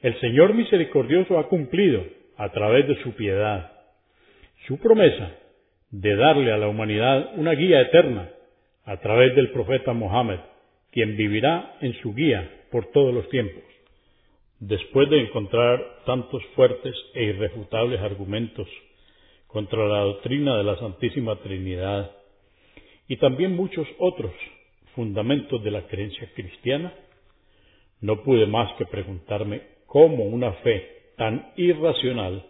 El Señor misericordioso ha cumplido, a través de su piedad, su promesa de darle a la humanidad una guía eterna a través del profeta Mohammed, quien vivirá en su guía por todos los tiempos. Después de encontrar tantos fuertes e irrefutables argumentos contra la doctrina de la Santísima Trinidad, y también muchos otros fundamentos de la creencia cristiana, no pude más que preguntarme cómo una fe tan irracional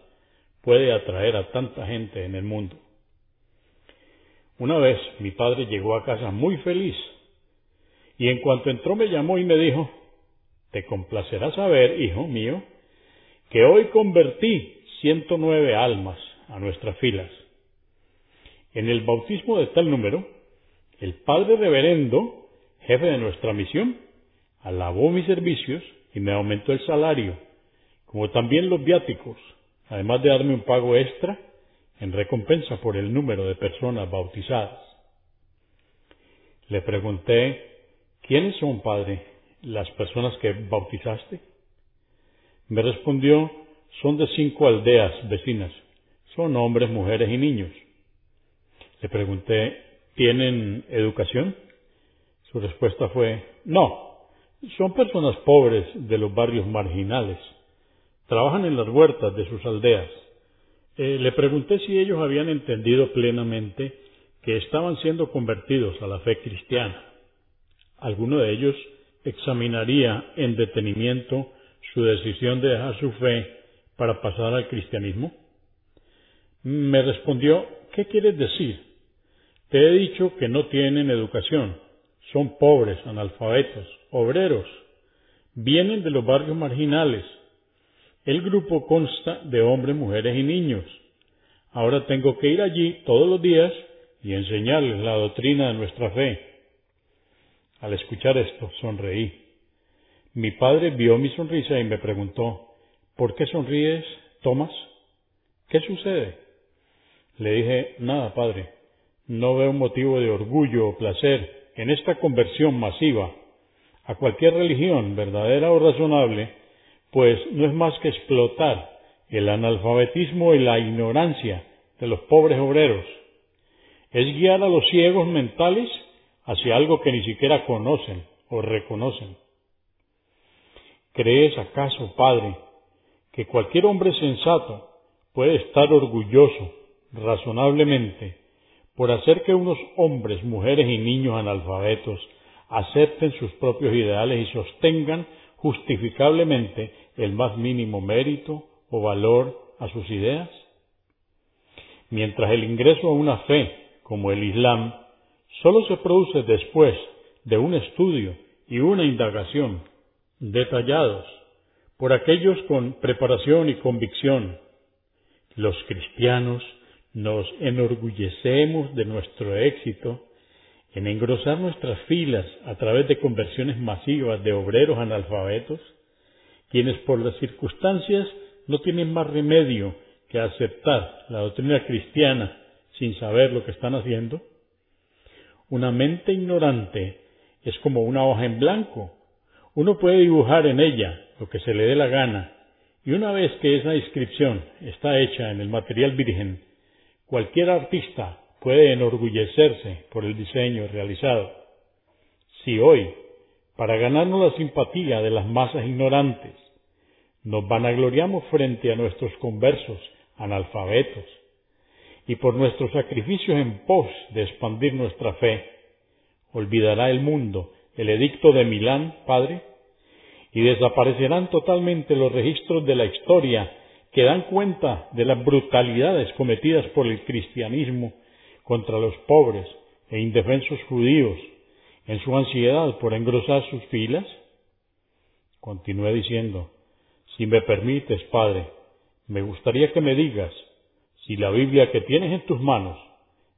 puede atraer a tanta gente en el mundo. Una vez mi padre llegó a casa muy feliz y en cuanto entró me llamó y me dijo, Te complacerá saber, hijo mío, que hoy convertí 109 almas a nuestras filas. En el bautismo de tal número, el padre reverendo, jefe de nuestra misión, alabó mis servicios y me aumentó el salario, como también los viáticos, además de darme un pago extra en recompensa por el número de personas bautizadas. Le pregunté, ¿quiénes son, padre, las personas que bautizaste? Me respondió, son de cinco aldeas vecinas, son hombres, mujeres y niños. Le pregunté, ¿tienen educación? Su respuesta fue, no, son personas pobres de los barrios marginales, trabajan en las huertas de sus aldeas. Eh, le pregunté si ellos habían entendido plenamente que estaban siendo convertidos a la fe cristiana. Alguno de ellos examinaría en detenimiento su decisión de dejar su fe para pasar al cristianismo. Me respondió, ¿qué quieres decir? Te he dicho que no tienen educación, son pobres, analfabetos, obreros, vienen de los barrios marginales. El grupo consta de hombres, mujeres y niños. Ahora tengo que ir allí todos los días y enseñarles la doctrina de nuestra fe. Al escuchar esto, sonreí. Mi padre vio mi sonrisa y me preguntó, ¿por qué sonríes, Tomás? ¿Qué sucede? Le dije, nada, padre, no veo motivo de orgullo o placer en esta conversión masiva a cualquier religión verdadera o razonable, pues no es más que explotar el analfabetismo y la ignorancia de los pobres obreros es guiar a los ciegos mentales hacia algo que ni siquiera conocen o reconocen. ¿Crees acaso, Padre, que cualquier hombre sensato puede estar orgulloso, razonablemente, por hacer que unos hombres, mujeres y niños analfabetos acepten sus propios ideales y sostengan justificablemente el más mínimo mérito o valor a sus ideas? Mientras el ingreso a una fe como el Islam, solo se produce después de un estudio y una indagación detallados por aquellos con preparación y convicción. Los cristianos nos enorgullecemos de nuestro éxito en engrosar nuestras filas a través de conversiones masivas de obreros analfabetos, quienes por las circunstancias no tienen más remedio que aceptar la doctrina cristiana sin saber lo que están haciendo. Una mente ignorante es como una hoja en blanco. Uno puede dibujar en ella lo que se le dé la gana y una vez que esa inscripción está hecha en el material virgen, cualquier artista puede enorgullecerse por el diseño realizado. Si hoy, para ganarnos la simpatía de las masas ignorantes, nos vanagloriamos frente a nuestros conversos analfabetos, y por nuestros sacrificios en pos de expandir nuestra fe, olvidará el mundo el edicto de Milán, Padre, y desaparecerán totalmente los registros de la historia que dan cuenta de las brutalidades cometidas por el cristianismo contra los pobres e indefensos judíos en su ansiedad por engrosar sus filas? Continué diciendo, si me permites, Padre, me gustaría que me digas si la Biblia que tienes en tus manos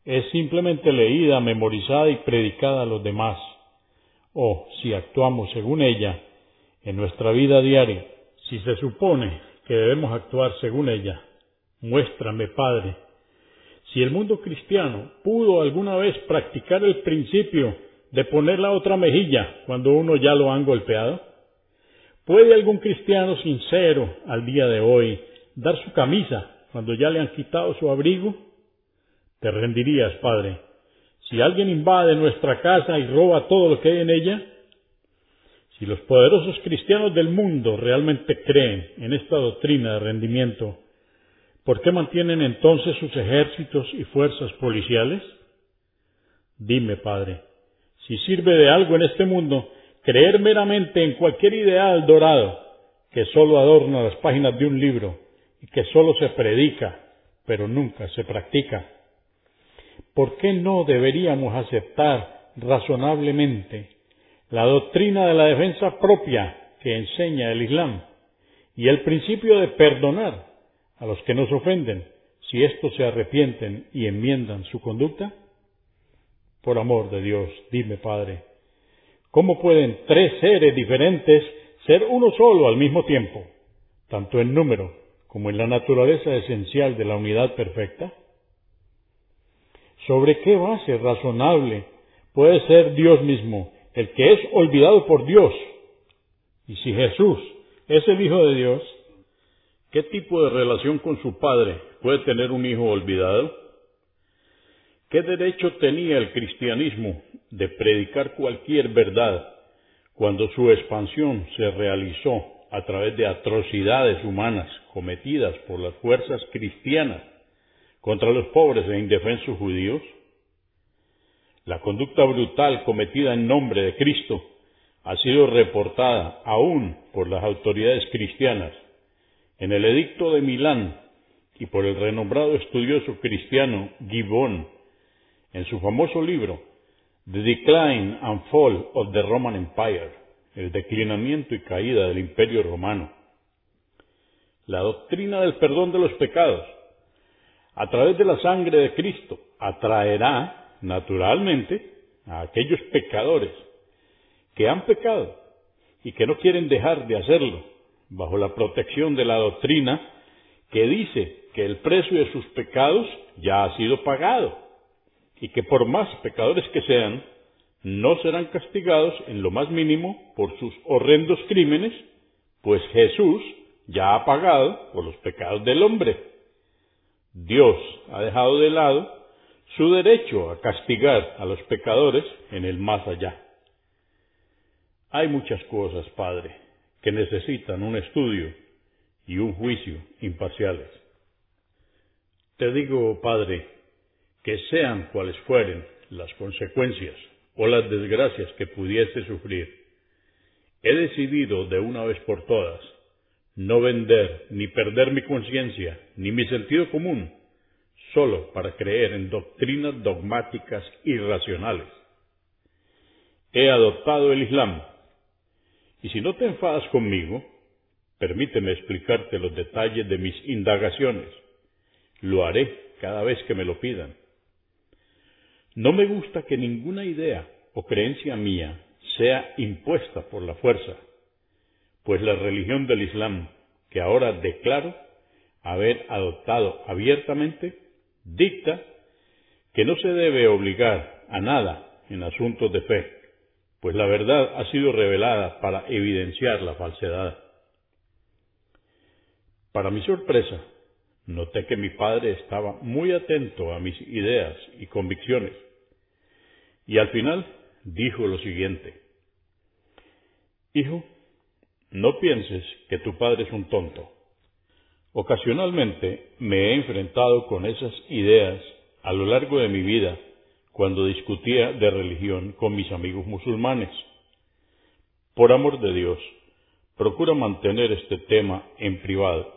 es simplemente leída, memorizada y predicada a los demás, o si actuamos según ella en nuestra vida diaria, si se supone que debemos actuar según ella, muéstrame, Padre, si el mundo cristiano pudo alguna vez practicar el principio de poner la otra mejilla cuando uno ya lo han golpeado. ¿Puede algún cristiano sincero al día de hoy dar su camisa cuando ya le han quitado su abrigo? Te rendirías, Padre, si alguien invade nuestra casa y roba todo lo que hay en ella. Si los poderosos cristianos del mundo realmente creen en esta doctrina de rendimiento, ¿por qué mantienen entonces sus ejércitos y fuerzas policiales? Dime, Padre, si sirve de algo en este mundo creer meramente en cualquier ideal dorado que sólo adorna las páginas de un libro que solo se predica, pero nunca se practica. ¿Por qué no deberíamos aceptar razonablemente la doctrina de la defensa propia que enseña el Islam y el principio de perdonar a los que nos ofenden si éstos se arrepienten y enmiendan su conducta? Por amor de Dios, dime, Padre, ¿cómo pueden tres seres diferentes ser uno solo al mismo tiempo, tanto en número como en la naturaleza esencial de la unidad perfecta? ¿Sobre qué base razonable puede ser Dios mismo el que es olvidado por Dios? Y si Jesús es el Hijo de Dios, ¿qué tipo de relación con su Padre puede tener un hijo olvidado? ¿Qué derecho tenía el cristianismo de predicar cualquier verdad cuando su expansión se realizó a través de atrocidades humanas cometidas por las fuerzas cristianas contra los pobres e indefensos judíos? La conducta brutal cometida en nombre de Cristo ha sido reportada aún por las autoridades cristianas en el Edicto de Milán y por el renombrado estudioso cristiano Gibbon en su famoso libro The Decline and Fall of the Roman Empire, el declinamiento y caída del imperio romano. La doctrina del perdón de los pecados a través de la sangre de Cristo atraerá naturalmente a aquellos pecadores que han pecado y que no quieren dejar de hacerlo bajo la protección de la doctrina que dice que el precio de sus pecados ya ha sido pagado y que por más pecadores que sean, no serán castigados en lo más mínimo por sus horrendos crímenes, pues Jesús ya ha pagado por los pecados del hombre. Dios ha dejado de lado su derecho a castigar a los pecadores en el más allá. Hay muchas cosas, Padre, que necesitan un estudio y un juicio imparciales. Te digo, Padre, que sean cuales fueren las consecuencias o las desgracias que pudiese sufrir, he decidido de una vez por todas no vender ni perder mi conciencia ni mi sentido común solo para creer en doctrinas dogmáticas irracionales. He adoptado el Islam y si no te enfadas conmigo, permíteme explicarte los detalles de mis indagaciones. Lo haré cada vez que me lo pidan. No me gusta que ninguna idea o creencia mía sea impuesta por la fuerza, pues la religión del Islam, que ahora declaro haber adoptado abiertamente, dicta que no se debe obligar a nada en asuntos de fe, pues la verdad ha sido revelada para evidenciar la falsedad. Para mi sorpresa, noté que mi padre estaba muy atento a mis ideas y convicciones, y al final dijo lo siguiente, Hijo, no pienses que tu padre es un tonto. Ocasionalmente me he enfrentado con esas ideas a lo largo de mi vida cuando discutía de religión con mis amigos musulmanes. Por amor de Dios, procura mantener este tema en privado.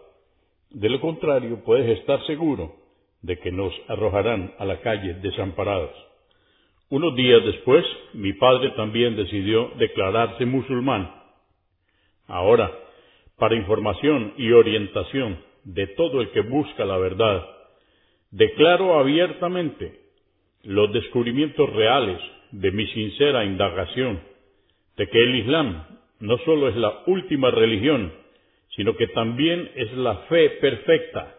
De lo contrario, puedes estar seguro de que nos arrojarán a la calle desamparados. Unos días después, mi padre también decidió declararse musulmán. Ahora, para información y orientación de todo el que busca la verdad, declaro abiertamente los descubrimientos reales de mi sincera indagación de que el Islam no solo es la última religión, sino que también es la fe perfecta,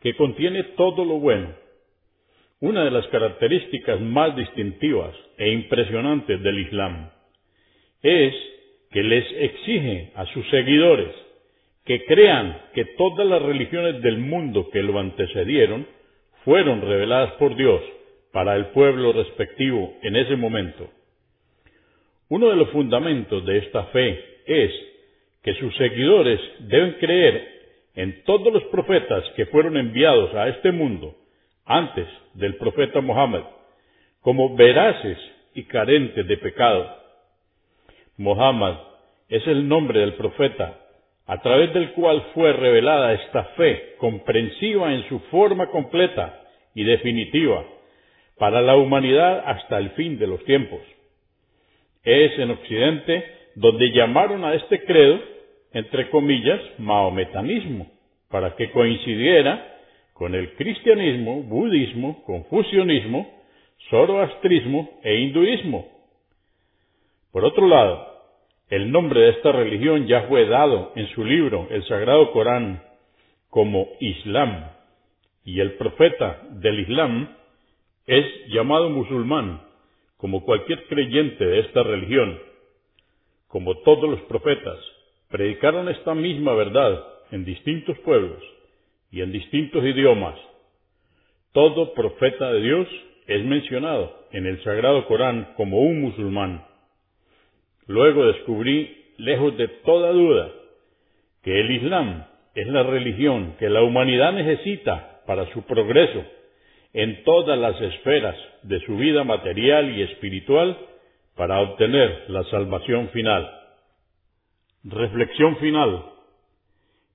que contiene todo lo bueno. Una de las características más distintivas e impresionantes del Islam es que les exige a sus seguidores que crean que todas las religiones del mundo que lo antecedieron fueron reveladas por Dios para el pueblo respectivo en ese momento. Uno de los fundamentos de esta fe es que sus seguidores deben creer en todos los profetas que fueron enviados a este mundo antes del profeta Mohammed como veraces y carentes de pecado. Mohammed es el nombre del profeta a través del cual fue revelada esta fe comprensiva en su forma completa y definitiva para la humanidad hasta el fin de los tiempos. Es en Occidente donde llamaron a este credo, entre comillas, maometanismo, para que coincidiera con el cristianismo, budismo, confucianismo, zoroastrismo e hinduismo. Por otro lado, el nombre de esta religión ya fue dado en su libro, el Sagrado Corán, como Islam, y el profeta del Islam es llamado musulmán, como cualquier creyente de esta religión. Como todos los profetas, predicaron esta misma verdad en distintos pueblos y en distintos idiomas. Todo profeta de Dios es mencionado en el Sagrado Corán como un musulmán. Luego descubrí, lejos de toda duda, que el Islam es la religión que la humanidad necesita para su progreso en todas las esferas de su vida material y espiritual para obtener la salvación final. Reflexión final.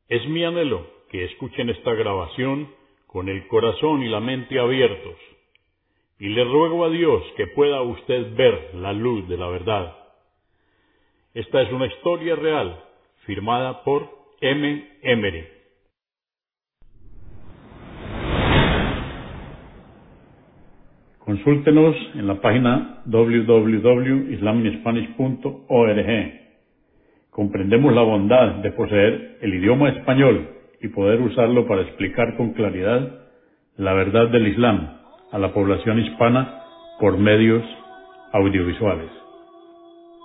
Es mi anhelo que escuchen esta grabación con el corazón y la mente abiertos, y le ruego a Dios que pueda usted ver la luz de la verdad. Esta es una historia real firmada por M. Emery. Consúltenos en la página www.islamispanish.org. Comprendemos la bondad de poseer el idioma español y poder usarlo para explicar con claridad la verdad del Islam a la población hispana por medios audiovisuales.